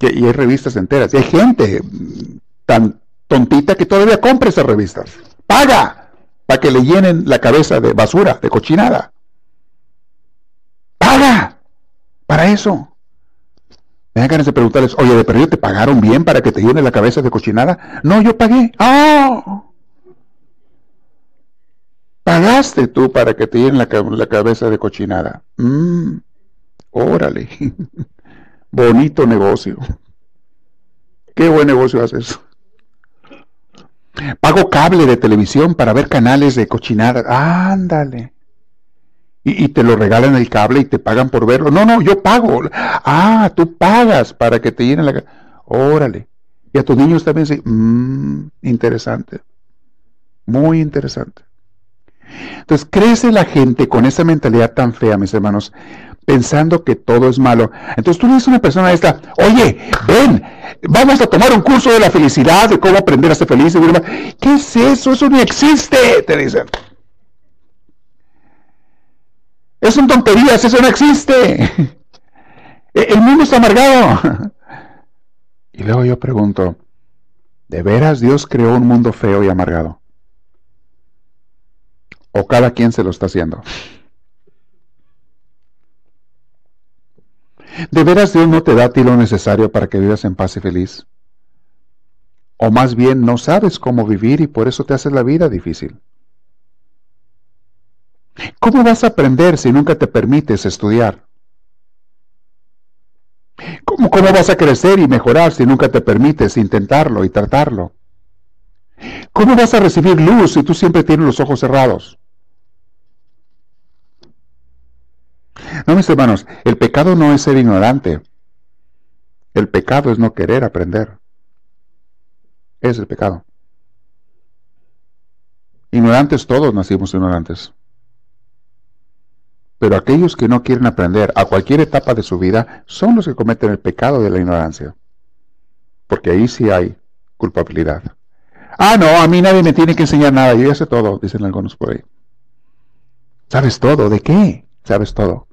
Y, hay revistas enteras. Y hay gente tan tontita que todavía compra esas revistas. ¡Paga! Para que le llenen la cabeza de basura, de cochinada. ¡Paga! Para eso. Me dan de preguntarles, oye, ¿de perdido te pagaron bien para que te llenen la cabeza de cochinada? No, yo pagué. ¡Ah! Pagaste tú para que te llenen la, cabeza de cochinada. Mm, órale. Bonito negocio. Qué buen negocio haces. Pago cable de televisión para ver canales de cochinada. Ándale. Y, te lo regalan el cable y te pagan por verlo. No, no, yo pago. Ah, tú pagas para que te llenen la... Órale. Y a tus niños también sí. Mmm, interesante. Muy interesante. Entonces crece la gente con esa mentalidad tan fea, mis hermanos, pensando que todo es malo. Entonces tú le dices a una persona esta, oye, ven, vamos a tomar un curso de la felicidad, de cómo aprender a ser feliz. ¿Qué es eso? Eso no existe, te dicen. Es son tonterías, eso no existe. El mundo está amargado. Y luego yo pregunto, ¿de veras Dios creó un mundo feo y amargado? ¿O cada quien se lo está haciendo? ¿De veras Dios no te da a ti lo necesario para que vivas en paz y feliz? ¿O más bien no sabes cómo vivir y por eso te haces la vida difícil? ¿Cómo vas a aprender si nunca te permites estudiar? ¿Cómo, ¿Cómo, vas a crecer y mejorar si nunca te permites intentarlo y tratarlo? ¿Cómo vas a recibir luz si tú siempre tienes los ojos cerrados? No, mis hermanos, el pecado no es ser ignorante. El pecado es no querer aprender. Es el pecado. Ignorantes todos nacimos ignorantes. Pero aquellos que no quieren aprender a cualquier etapa de su vida son los que cometen el pecado de la ignorancia. Porque ahí sí hay culpabilidad. Ah, no, a mí nadie me tiene que enseñar nada, yo ya sé todo, dicen algunos por ahí. ¿Sabes todo? ¿De qué? ¿Sabes todo?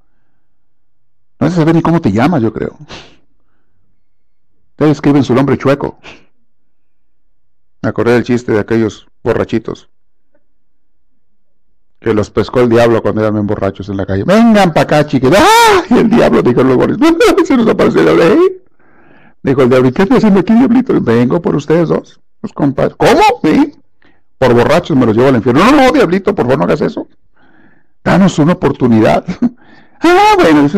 No se sabe ni cómo te llamas, yo creo. Te escriben su nombre chueco. Me acordé del chiste de aquellos borrachitos. Que los pescó el diablo cuando eran bien borrachos en la calle. Vengan para acá, chiquitos. ¡Ah! Y el diablo dijo los borrachos. Se nos apareció el diablo. Dijo el diablo, ¿y qué estoy haciendo aquí, diablito? Vengo por ustedes dos. Los compadres. ¿Cómo? ¿Sí? Por borrachos me los llevo al infierno. No, no, diablito, por favor no hagas eso. Danos una oportunidad. Ah, bueno, pues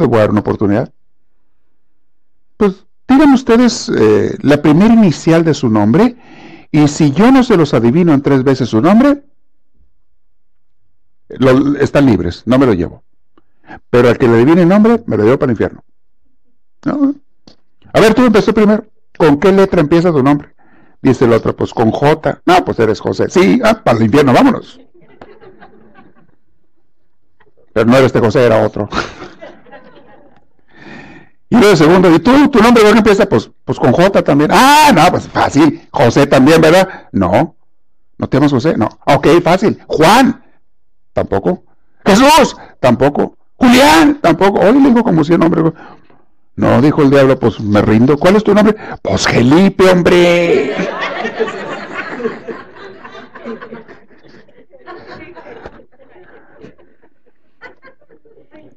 le voy a dar una oportunidad. Pues digan ustedes eh, la primera inicial de su nombre y si yo no se los adivino en tres veces su nombre, están libres, no me lo llevo. Pero al que le adivine el nombre, me lo llevo para el infierno. A ver, tú empecé primero. ¿Con qué letra empieza tu nombre? Dice el otro, pues con J. No, pues eres José. Sí, ah, para el infierno, vámonos. Pero no era este José, era otro. Y luego el segundo, ¿y tú, tu nombre dónde empieza? Pues, pues con J también. Ah, no, pues fácil. José también, ¿verdad? No. ¿No te llamas José? No. Ok, fácil. Juan. Tampoco. Jesús. Tampoco. Julián. Tampoco. Oye, le digo como si el nombre. No, dijo el diablo, pues me rindo. ¿Cuál es tu nombre? Pues Felipe, hombre.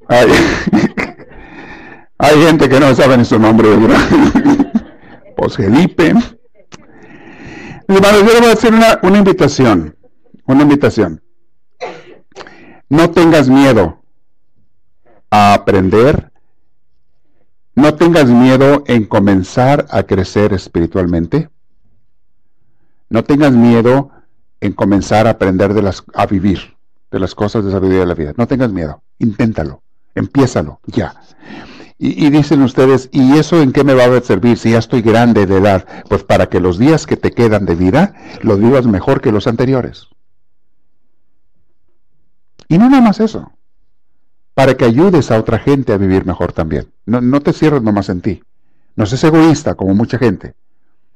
Hay, gente que no sabe ni su nombre, ¿verdad? pues Felipe. Hermanos, yo le voy a hacer una, una invitación. Una invitación. No tengas miedo a aprender. No tengas miedo en comenzar a crecer espiritualmente. No tengas miedo en comenzar a aprender de las, a vivir de las cosas de sabiduría de la vida. No tengas miedo, inténtalo. Empiézalo, ya. Y, dicen ustedes, ¿y eso en qué me va a servir si ya estoy grande de edad? Pues para que los días que te quedan de vida los vivas mejor que los anteriores. Y no nada más eso, para que ayudes a otra gente a vivir mejor también. No, no te cierres nomás en ti. No seas egoísta como mucha gente.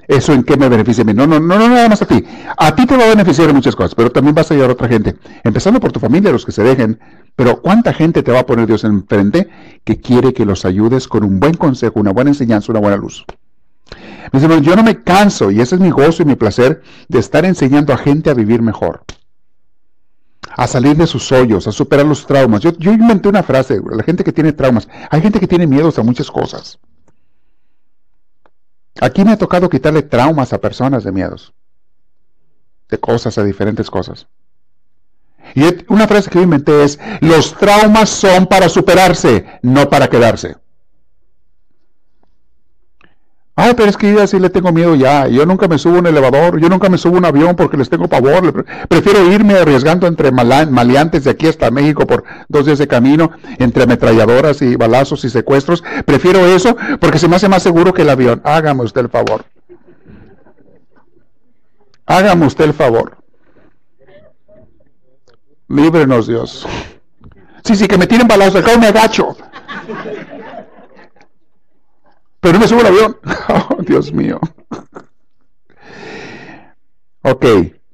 ¿Eso en qué me beneficia a mí? No, no, no, no, nada más a ti. A ti te va a beneficiar en muchas cosas, pero también vas a ayudar a otra gente. Empezando por tu familia, los que se dejen. Pero ¿cuánta gente te va a poner Dios enfrente que quiere que los ayudes con un buen consejo, una buena enseñanza, una buena luz? Mis hermanos, yo no me canso, y ese es mi gozo y mi placer, de estar enseñando a gente a vivir mejor. A salir de sus hoyos, a superar los traumas. Yo, yo inventé una frase, la gente que tiene traumas. Hay gente que tiene miedos a muchas cosas. Aquí me ha tocado quitarle traumas a personas de miedos, de cosas, a diferentes cosas. Y una frase que yo inventé es, los traumas son para superarse, no para quedarse. Ay, pero es que yo así le tengo miedo ya. Yo nunca me subo a un elevador, yo nunca me subo un avión porque les tengo pavor. Prefiero irme arriesgando entre maleantes de aquí hasta México por dos días de camino, entre ametralladoras y balazos y secuestros. Prefiero eso porque se me hace más seguro que el avión. Hágame usted el favor. Hágame usted el favor. Líbrenos, Dios. Sí, sí, que me tiren balazos, acá me agacho. Pero no me subo al avión. Oh, Dios mío. Ok,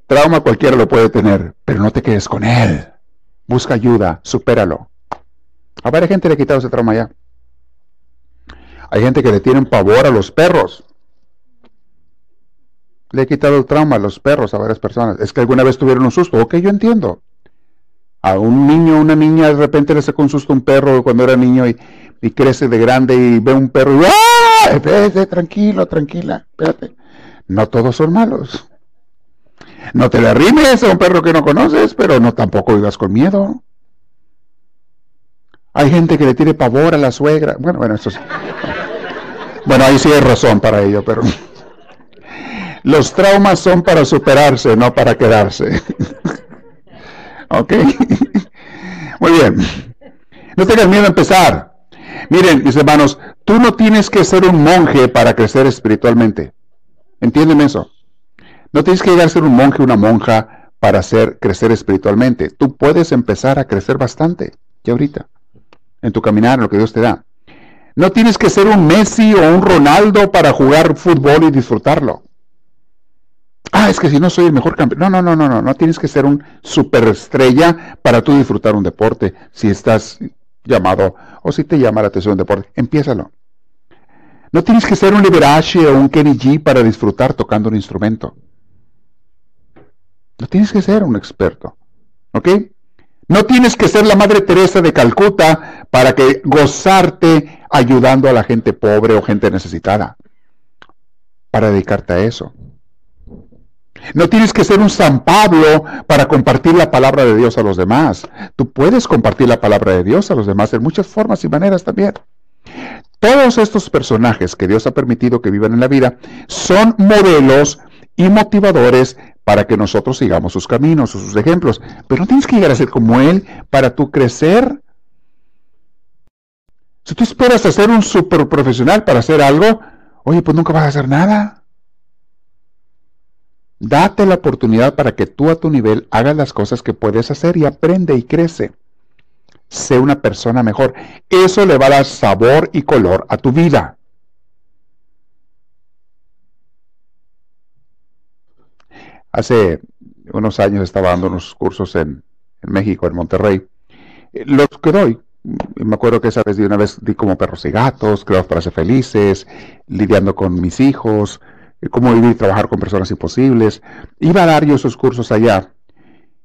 trauma cualquiera lo puede tener, pero no te quedes con él. Busca ayuda, supéralo. A ver, gente le ha quitado ese trauma ya. Hay gente que le tienen pavor a los perros. Le he quitado el trauma a los perros a varias personas. Es que alguna vez tuvieron un susto. Ok, yo entiendo. A un niño, una niña, de repente le sacó un susto un perro cuando era niño y, crece de grande y ve un perro y ¡ah! Vete, tranquilo, tranquila, espérate. No todos son malos. No te le arrimes a un perro que no conoces, pero no tampoco vivas con miedo. Hay gente que le tiene pavor a la suegra. Bueno, bueno, eso es... Bueno, ahí sí hay razón para ello, pero... Los traumas son para superarse, no para quedarse. ¿Ok? Muy bien. No tengas miedo a empezar. Miren, mis hermanos, tú no tienes que ser un monje para crecer espiritualmente. ¿Entienden eso? No tienes que llegar a ser un monje, una monja para hacer crecer espiritualmente. Tú puedes empezar a crecer bastante, ya ahorita, en tu caminar, en lo que Dios te da. No tienes que ser un Messi o un Ronaldo para jugar fútbol y disfrutarlo. Ah, es que si no soy el mejor campeón. No, no, no, no, no. No tienes que ser un superestrella para tú disfrutar un deporte. Si estás llamado o si te llama la atención un deporte, empiézalo. No tienes que ser un Liberace o un Kenny G para disfrutar tocando un instrumento. No tienes que ser un experto. ¿Ok? No tienes que ser la Madre Teresa de Calcuta para que gozarte ayudando a la gente pobre o gente necesitada. Para dedicarte a eso. No tienes que ser un San Pablo para compartir la palabra de Dios a los demás. Tú puedes compartir la palabra de Dios a los demás en muchas formas y maneras también. Todos estos personajes que Dios ha permitido que vivan en la vida son modelos y motivadores para que nosotros sigamos sus caminos o sus ejemplos. Pero no tienes que llegar a ser como Él para tú crecer. Si tú esperas a ser un super profesional para hacer algo, oye, pues nunca vas a hacer nada. Date la oportunidad para que tú a tu nivel hagas las cosas que puedes hacer y aprende y crece. Sé una persona mejor. Eso le va a dar sabor y color a tu vida. Hace unos años estaba dando unos cursos en, México, en Monterrey. Los que doy, me acuerdo que esa vez de una vez di como perros y gatos, creados para ser felices, lidiando con mis hijos, cómo vivir y trabajar con personas imposibles. Iba a dar yo esos cursos allá.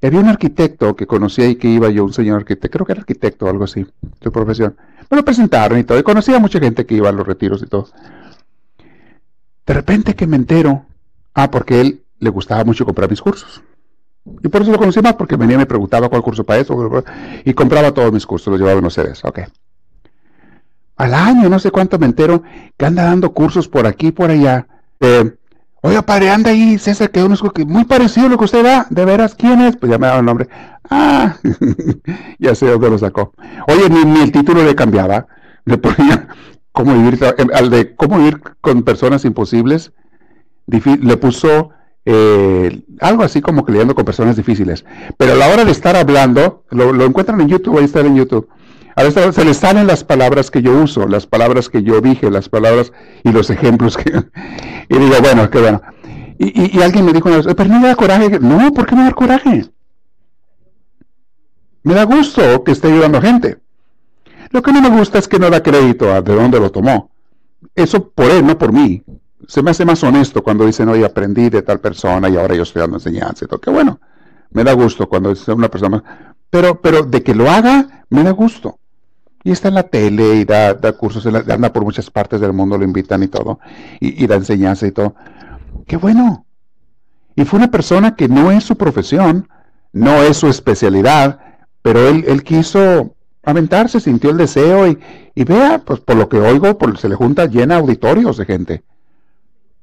había un arquitecto que conocía y que iba yo, un señor arquitecto, creo que era arquitecto o algo así, su profesión. Me lo presentaron y todo, y conocía a mucha gente que iba a los retiros y todo. De repente que me entero, ah, porque él le gustaba mucho comprar mis cursos. Y por eso lo conocí más, porque venía y me preguntaba cuál curso para eso, y compraba todos mis cursos, los llevaba en los CDs, ok. Al año, no sé cuánto me entero, que anda dando cursos por aquí y por allá, eh, oiga, padre, anda ahí, César, que uno es muy parecido a lo que usted da, de veras, ¿quién es? Pues ya me daba el nombre. Ah, ya sé dónde lo sacó. Oye, ni, el título le cambiaba, le ponía cómo vivir, eh, al de cómo vivir con personas imposibles, le puso eh, algo así como que leyendo con personas difíciles. Pero a la hora de estar hablando, lo, lo encuentran en YouTube, ahí está en YouTube. A veces se les salen las palabras que yo uso, las palabras que yo dije, las palabras y los ejemplos que... y digo, bueno, qué bueno. Y, alguien me dijo una pero no me da coraje. No, ¿por qué me da coraje? Me da gusto que esté ayudando a gente. Lo que no me gusta es que no da crédito a de dónde lo tomó. Eso por él, no por mí. Se me hace más honesto cuando dicen, oye, aprendí de tal persona y ahora yo estoy dando enseñanza y todo. Qué bueno. Me da gusto cuando dice una persona. Pero, pero de que lo haga, me da gusto. Y está en la tele y da, cursos, anda por muchas partes del mundo, lo invitan y todo, y, da enseñanza y todo. ¡Qué bueno! Y fue una persona que no es su profesión, no es su especialidad, pero él, él quiso aventarse, sintió el deseo y, y, vea, pues por lo que oigo, se le junta llena auditorios de gente.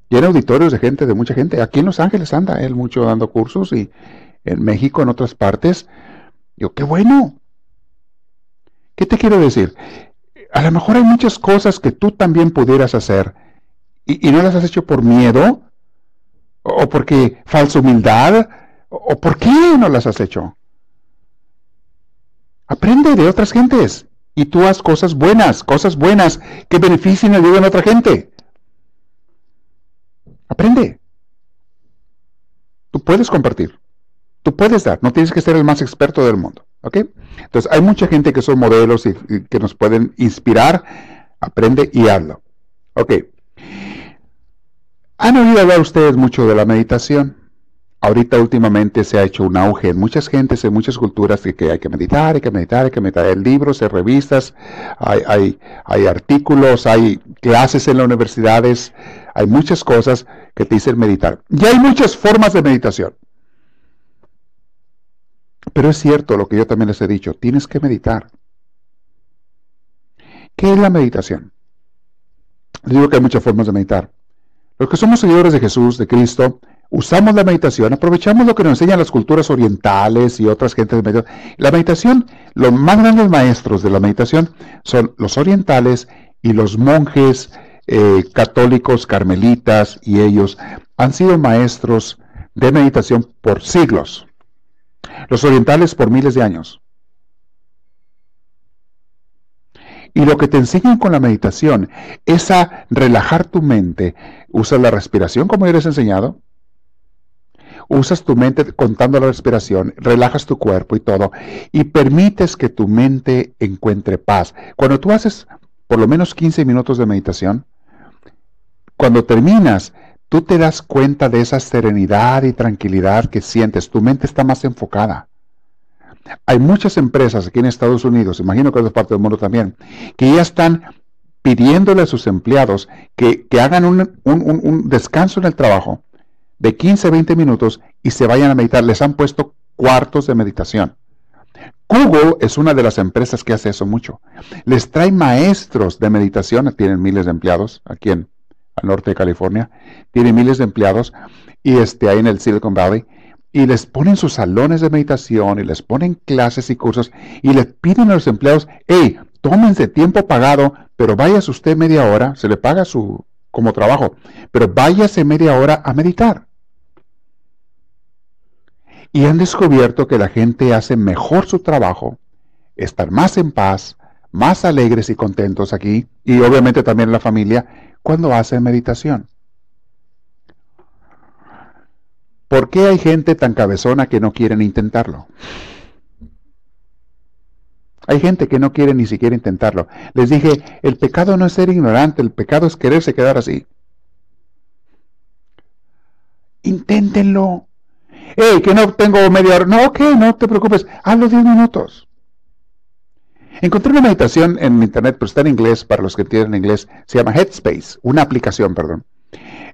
Tiene auditorios de gente, de mucha gente. Aquí en Los Ángeles anda él mucho dando cursos y en México, en otras partes. Yo, qué bueno. ¿Qué te quiero decir? A lo mejor hay muchas cosas que tú también pudieras hacer y, no las has hecho por miedo o porque falsa humildad o por qué no las has hecho. Aprende de otras gentes y tú haz cosas buenas, cosas buenas que beneficien y ayuden a otra gente. Aprende. Tú puedes compartir. Tú puedes dar. No tienes que ser el más experto del mundo. Entonces, hay mucha gente que son modelos y, que nos pueden inspirar. Aprende y hazlo. Ok. ¿Han oído hablar ustedes mucho de la meditación? Ahorita últimamente se ha hecho un auge en muchas gentes, en muchas culturas, de que hay que meditar, hay que meditar, hay que meditar. Hay libros, hay revistas, hay, hay, artículos, hay clases en las universidades, hay muchas cosas que te dicen meditar. Y hay muchas formas de meditación. Pero es cierto lo que yo también les he dicho, tienes que meditar. ¿Qué es la meditación? Les digo que hay muchas formas de meditar. Los que somos seguidores de Jesús, de Cristo, usamos la meditación, aprovechamos lo que nos enseñan las culturas orientales y otras gentes de meditación. La meditación, los más grandes maestros de la meditación son los orientales y los monjes eh, católicos, carmelitas y ellos han sido maestros de meditación por siglos. Los orientales por miles de años. Y lo que te enseñan con la meditación es a relajar tu mente. Usas la respiración como eres enseñado usas tu mente contando la respiración, relajas tu cuerpo y todo, y permites que tu mente encuentre paz. Cuando tú haces por lo menos 15 minutos de meditación, cuando terminas, tú te das cuenta de esa serenidad y tranquilidad que sientes. Tu mente está más enfocada. Hay muchas empresas aquí en Estados Unidos, imagino que en otras partes del mundo también, que ya están pidiéndole a sus empleados que, hagan un descanso en el trajo de 15 a 20 minutos y se vayan a meditar. Les han puesto cuartos de meditación. Google es una de las empresas que hace eso mucho. Les trae maestros de meditación, tienen miles de empleados aquí en al norte de California, tienen miles de empleados y este, ahí en el Silicon Valley, y les ponen sus salones de meditación y les ponen clases y cursos y les piden a los empleados, hey, tómense tiempo pagado, pero váyase usted media hora, se le paga su como trabajo, pero váyase media hora a meditar y han descubierto que la gente hace mejor su trabajo, están más en paz, más alegres y contentos aquí, y obviamente también la familia, cuando hacen meditación. ¿Por qué hay gente tan cabezona que no quieren intentarlo? Hay gente que no quiere ni siquiera intentarlo. Les dije, el pecado no es ser ignorante, el pecado es quererse quedar así. Inténtenlo. Hey, que no tengo media hora. No, ok, no te preocupes. Hazlo 10 minutos. Encontré una meditación en internet, pero está en inglés para los que entienden inglés. Se llama Headspace, una aplicación, perdón.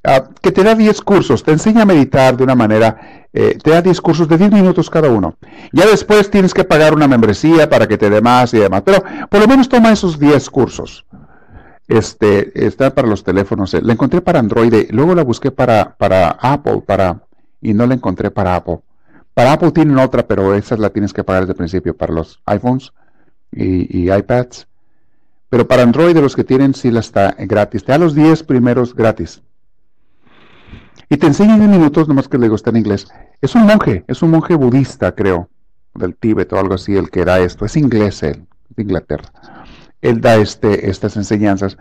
Ah, que te da 10 cursos, te enseña a meditar de una manera, eh, te da 10 cursos de 10 minutos cada uno. Ya después tienes que pagar una membresía para que te dé más y demás, pero por lo menos toma esos 10 cursos. Este, está para los teléfonos, la encontré para Android, luego la busqué para, para Apple, para y no la encontré para Apple. Para Apple tienen otra, pero esa la tienes que pagar desde el principio para los iPhones y, iPads. Pero para Android, de los que tienen, sí la está gratis. Te da los 10 primeros gratis. Y te enseña en minutos, nomás que le gusta en inglés. Es un monje, es un monje budista, creo, del Tíbet o algo así, el que da esto. Es inglés él, de Inglaterra. Él da este, estas enseñanzas.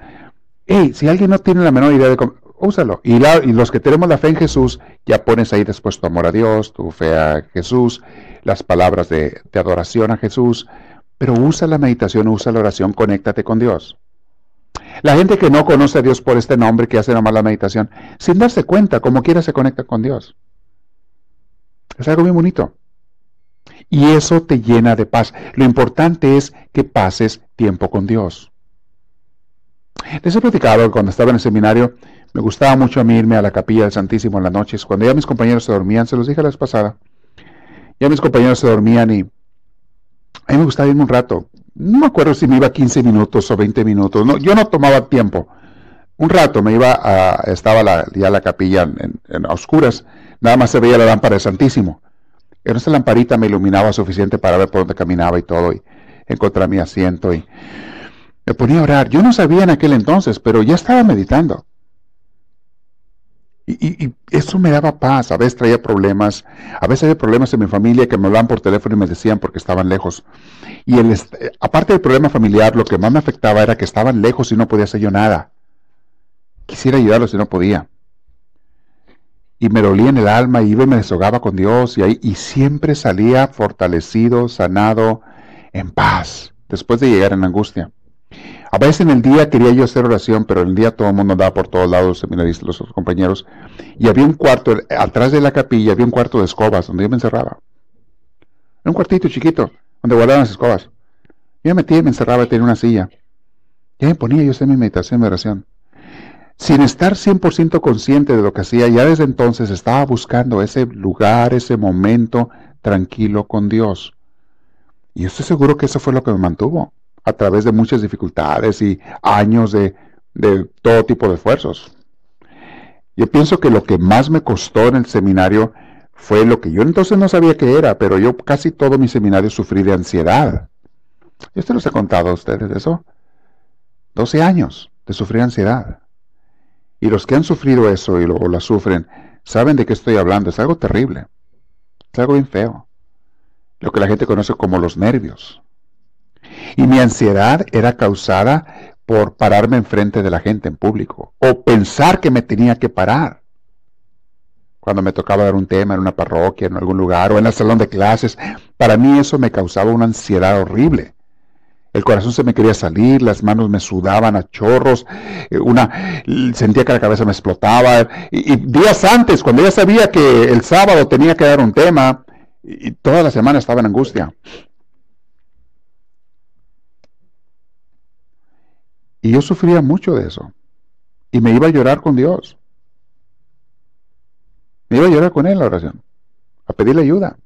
Hey, si alguien no tiene la menor idea de cómo úsalo. Y, los que tenemos la fe en Jesús, ya pones ahí después tu amor a Dios, tu fe a Jesús, las palabras de, adoración a Jesús, pero usa la meditación, usa la oración, conéctate con Dios. La gente que no conoce a Dios por este nombre, que hace nomás la meditación, sin darse cuenta, como quiera se conecta con Dios. Es algo muy bonito. Y eso te llena de paz. Lo importante es que pases tiempo con Dios. Les he platicado cuando estaba en el seminario, me gustaba mucho a mí irme a la capilla del Santísimo en las noches. Cuando ya mis compañeros se dormían, se los dije la vez pasada, ya mis compañeros se dormían y a mí me gustaba irme un rato. No me acuerdo si me iba 15 minutos o 20 minutos. No, yo no tomaba tiempo. un rato me iba a, estaba ya la capilla en, oscuras, nada más se veía la lámpara del Santísimo. En esa lamparita me iluminaba suficiente para ver por dónde caminaba y todo, y encontrar mi asiento y me ponía a orar. Yo no sabía en aquel entonces, pero ya estaba meditando. Y, eso me daba paz. A veces traía problemas. A veces había problemas en mi familia que me hablaban por teléfono y me decían porque estaban lejos. Y el, aparte del problema familiar, lo que más me afectaba era que estaban lejos y no podía hacer yo nada. Quisiera ayudarlos y no podía. Y me dolía en el alma y iba y me desahogaba con Dios y, ahí, y siempre salía fortalecido, sanado, en paz, después de llegar en angustia. A veces en el día quería yo hacer oración, pero en el día todo el mundo andaba por todos lados, seminaristas, los compañeros, y había un cuarto, atrás de la capilla había un cuarto de escobas donde yo me encerraba. un cuartito chiquito, donde guardaban las escobas. Yo me metía y me encerraba y tenía una silla. Y me ponía yo hacer mi meditación, mi oración. Sin estar 100% consciente de lo que hacía, ya desde entonces estaba buscando ese lugar, ese momento tranquilo con Dios. Y estoy seguro que eso fue lo que me mantuvo a través de muchas dificultades y años de, todo tipo de esfuerzos. Yo pienso que lo que más me costó en el seminario fue lo que yo entonces no sabía qué era, pero yo casi todo mi seminario sufrí de ansiedad. Yo te los he contado a ustedes de eso. 12 años de sufrir ansiedad. Y los que han sufrido eso y lo, la sufren, saben de qué estoy hablando. Es algo terrible. Es algo bien feo. Lo que la gente conoce como los nervios. Y mi ansiedad era causada por pararme enfrente de la gente en público o pensar que me tenía que parar. Cuando me tocaba dar un tema en una parroquia, en algún lugar o en el salón de clases, para mí eso me causaba una ansiedad horrible. El corazón se me quería salir, las manos me sudaban a chorros, eh, una sentía que la cabeza me explotaba. Y, días antes, cuando ya sabía que el sábado tenía que dar un tema, y toda la semana estaba en angustia. Y yo sufría mucho de eso. Y me iba a llorar con Dios. Me iba a llorar con Él en la oración. A pedirle ayuda.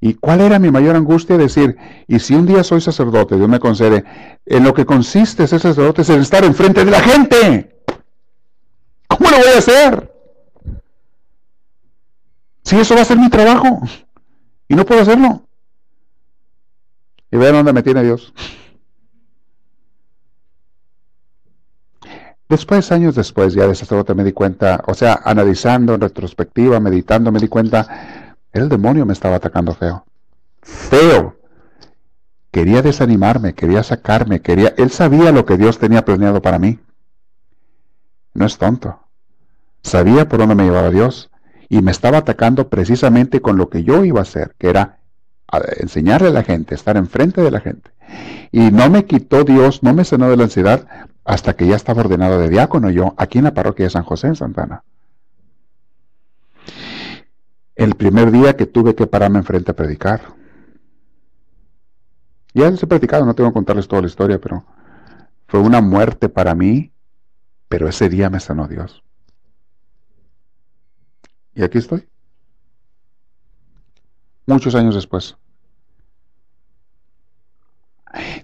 ¿Y cuál era mi mayor angustia? Decir, y si un día soy sacerdote, Dios me concede, en lo que consiste ser sacerdote es en estar enfrente de la gente. ¿Cómo lo voy a hacer? Si eso va a ser mi trabajo. Y no puedo hacerlo. Y vean dónde me tiene Dios. Después, años después, ya de sacerdote me di cuenta, o sea, analizando en retrospectiva, meditando, me di cuenta, el demonio me estaba atacando feo. Feo. Quería desanimarme, quería sacarme, quería... Él sabía lo que Dios tenía planeado para mí. No es tonto. Sabía por dónde me llevaba Dios y me estaba atacando precisamente con lo que yo iba a hacer, que era enseñarle a la gente, estar enfrente de la gente. Y no me quitó Dios, no me sanó de la ansiedad hasta que ya estaba ordenado de diácono yo aquí en la parroquia de San José en Santana. El primer día que tuve que pararme enfrente a predicar. Ya les he predicado, no tengo que contarles toda la historia, pero fue una muerte para mí, pero ese día me sanó Dios. Y aquí estoy. Muchos años después.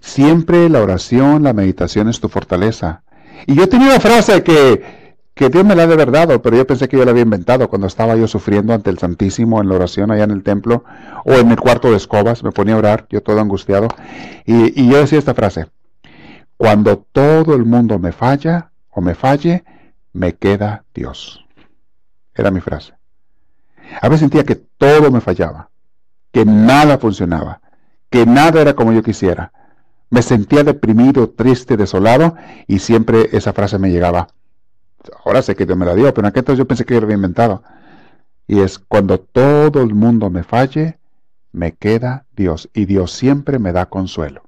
Siempre la oración, la meditación es tu fortaleza. Y yo tenía una frase que, que Dios me la ha de verdad, pero yo pensé que yo la había inventado cuando estaba yo sufriendo ante el Santísimo en la oración allá en el templo o en mi cuarto de escobas, me ponía a orar, yo todo angustiado. Y, y yo decía esta frase, cuando todo el mundo me falla o me falle, me queda Dios. Era mi frase. A veces sentía que todo me fallaba, que nada funcionaba, que nada era como yo quisiera. Me sentía deprimido, triste, desolado y siempre esa frase me llegaba. Ahora sé que Dios me la dio, pero en aquel entonces yo pensé que yo lo había inventado. Y es cuando todo el mundo me falle, me queda Dios. Y Dios siempre me da consuelo.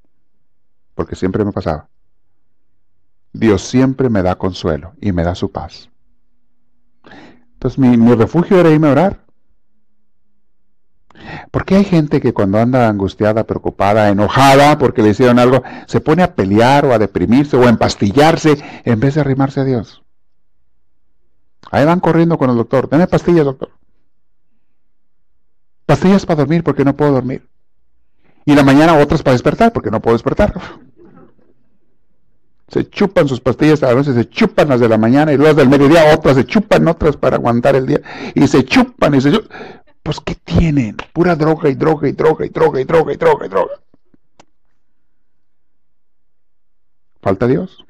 Porque siempre me pasaba. Dios siempre me da consuelo y me da su paz. Entonces mi, mi refugio era irme a orar. Porque hay gente que cuando anda angustiada, preocupada, enojada porque le hicieron algo, se pone a pelear o a deprimirse o a empastillarse en vez de arrimarse a Dios. Ahí van corriendo con el doctor. Dame pastillas, doctor. Pastillas para dormir porque no puedo dormir. Y la mañana otras para despertar porque no puedo despertar. Se chupan sus pastillas, a veces se chupan las de la mañana y luego del mediodía otras, se chupan otras para aguantar el día. Y se chupan y se chupan. Pues ¿qué tienen? Pura droga y droga y droga y droga y droga y droga y droga. Falta Dios.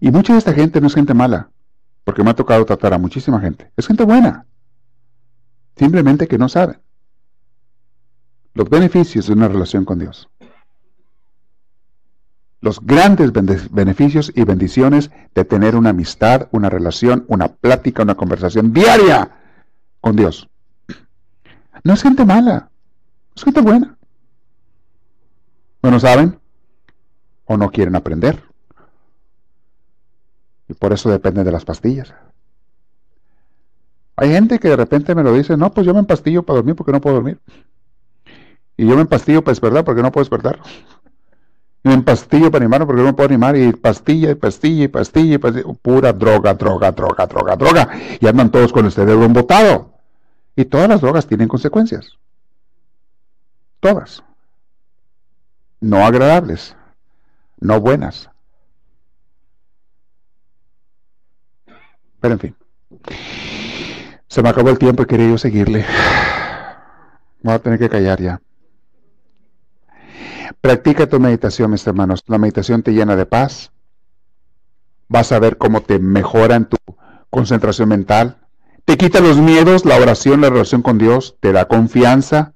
Y mucha de esta gente no es gente mala, porque me ha tocado tratar a muchísima gente. Es gente buena. Simplemente que no saben los beneficios de una relación con Dios. Los grandes beneficios y bendiciones de tener una amistad, una relación, una plática, una conversación diaria con Dios. No es gente mala, es gente buena. No saben o no quieren aprender. Y por eso dependen de las pastillas. Hay gente que de repente me lo dice, no, pues yo me empastillo para dormir porque no puedo dormir. Y yo me empastillo para despertar porque no puedo despertar. Y me empastillo para animarme porque no puedo animar. Y pastilla, y pastilla, y pastilla, y pastilla. Pura droga, droga, droga, droga, droga. Y andan todos con el cerebro embotado. Y todas las drogas tienen consecuencias. Todas. No agradables. No buenas. Pero en fin. Se me acabó el tiempo y quería yo seguirle. Voy a tener que callar ya. Practica tu meditación, mis hermanos. La meditación te llena de paz. Vas a ver cómo te mejora en tu concentración mental. Te quita los miedos, la oración, la relación con Dios. Te da confianza.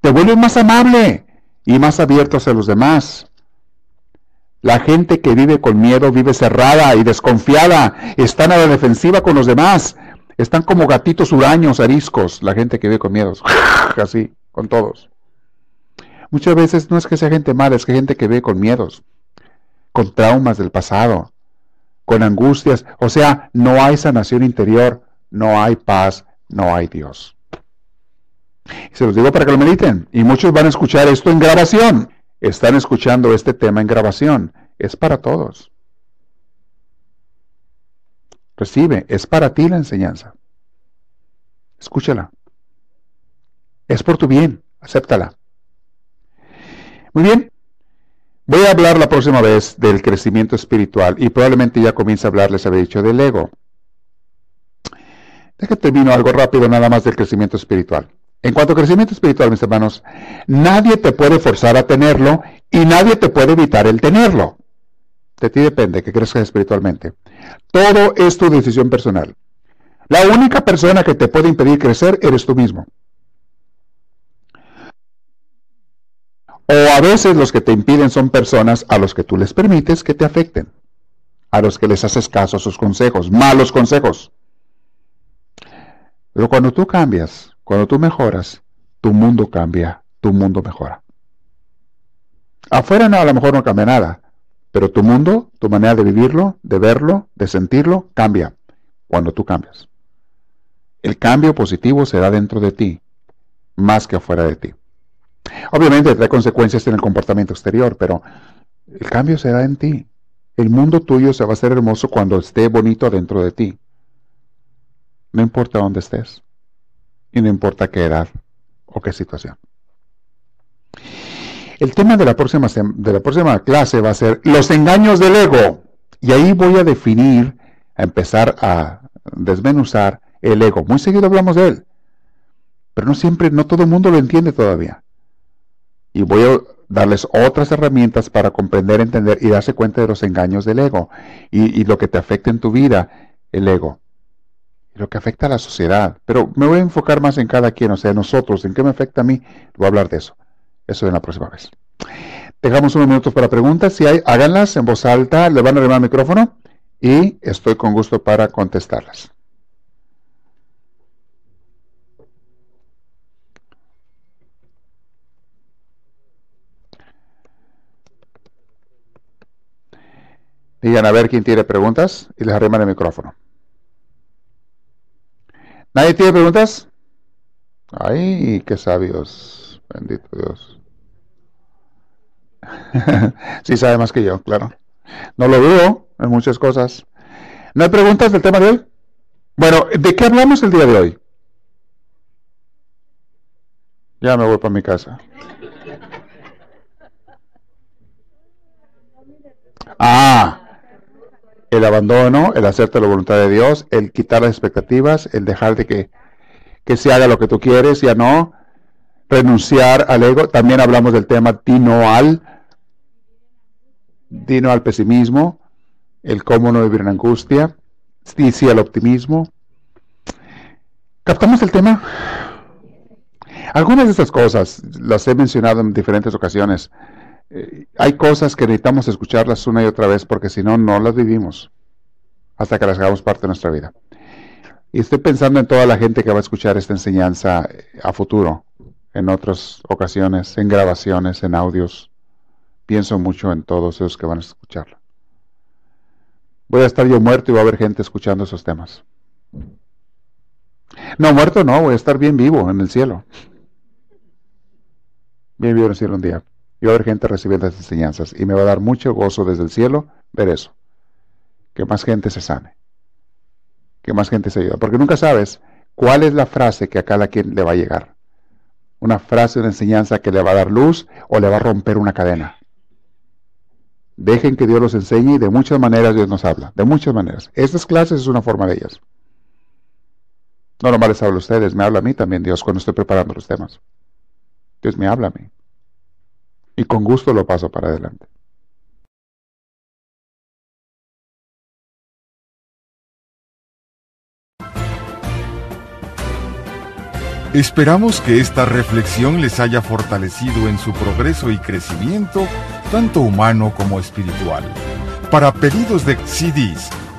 Te vuelves más amable y más abierto hacia los demás. La gente que vive con miedo vive cerrada y desconfiada. Están a la defensiva con los demás. Están como gatitos huraños, ariscos. La gente que vive con miedos. Así, con todos. Muchas veces no es que sea gente mala, es que gente que ve con miedos, con traumas del pasado, con angustias. O sea, no hay sanación interior, no hay paz, no hay Dios. se los digo para que lo mediten. Y muchos van a escuchar esto en grabación. Están escuchando este tema en grabación. Es para todos. Recibe, es para ti la enseñanza. Escúchala. Es por tu bien, acéptala. Muy bien. Voy a hablar la próxima vez del crecimiento espiritual y probablemente ya comience a hablar, les había dicho, del ego. Déjate termino algo rápido nada más del crecimiento espiritual. En cuanto a crecimiento espiritual, mis hermanos, nadie te puede forzar a tenerlo y nadie te puede evitar el tenerlo. De ti depende que crezcas espiritualmente. Todo es tu decisión personal. La única persona que te puede impedir crecer eres tú mismo. O a veces los que te impiden son personas a los que tú les permites que te afecten, a los que les haces caso a sus consejos, malos consejos. Pero cuando tú cambias, cuando tú mejoras, tu mundo cambia, tu mundo mejora. Afuera no, a lo mejor no cambia nada, pero tu mundo, tu manera de vivirlo, de verlo, de sentirlo, cambia cuando tú cambias. El cambio positivo será dentro de ti, más que afuera de ti. Obviamente trae consecuencias en el comportamiento exterior, pero el cambio será en ti. El mundo tuyo se va a hacer hermoso cuando esté bonito dentro de ti. No importa dónde estés. Y no importa qué edad o qué situación. El tema de la próxima, de la próxima clase va a ser los engaños del ego. Y ahí voy a definir, a empezar a desmenuzar el ego. Muy seguido hablamos de él. Pero no siempre, no todo el mundo lo entiende todavía y voy a darles otras herramientas para comprender, entender y darse cuenta de los engaños del ego y, lo que te afecta en tu vida, el ego, y lo que afecta a la sociedad. Pero me voy a enfocar más en cada quien, o sea, nosotros, en qué me afecta a mí, voy a hablar de eso. Eso en la próxima vez. Dejamos unos minutos para preguntas. Si hay, háganlas en voz alta, le van a arrimar el micrófono y estoy con gusto para contestarlas. Digan a ver quién tiene preguntas y les arriman el micrófono. ¿Nadie tiene preguntas? Ay, qué sabios. Bendito Dios. sí sabe más que yo, claro. No lo dudo en muchas cosas. ¿No hay preguntas del tema de hoy? Bueno, ¿de qué hablamos el día de hoy? Ya me voy para mi casa. Ah, el abandono, el hacerte la voluntad de Dios, el quitar las expectativas, el dejar de que, que se haga lo que tú quieres, ya no, renunciar al ego. También hablamos del tema dino al, dino al pesimismo, el cómo no vivir en angustia, sí, sí al optimismo. ¿Captamos el tema? Algunas de estas cosas las he mencionado en diferentes ocasiones. Eh, hay cosas que necesitamos escucharlas una y otra vez porque si no, no las vivimos hasta que las hagamos parte de nuestra vida. Y estoy pensando en toda la gente que va a escuchar esta enseñanza eh, a futuro, en otras ocasiones, en grabaciones, en audios. Pienso mucho en todos esos que van a escucharla. Voy a estar yo muerto y va a haber gente escuchando esos temas. No, muerto no, voy a estar bien vivo en el cielo. Bien vivo en el cielo un día. Y va a haber gente recibiendo estas enseñanzas. Y me va a dar mucho gozo desde el cielo ver eso. Que más gente se sane. Que más gente se ayude. Porque nunca sabes cuál es la frase que a cada quien le va a llegar. Una frase, una enseñanza que le va a dar luz o le va a romper una cadena. Dejen que Dios los enseñe y de muchas maneras Dios nos habla. De muchas maneras. Estas clases es una forma de ellas. No nomás les hablo a ustedes, me habla a mí también Dios cuando estoy preparando los temas. Dios me habla a mí. Y con gusto lo paso para adelante. Esperamos que esta reflexión les haya fortalecido en su progreso y crecimiento, tanto humano como espiritual. Para pedidos de CDs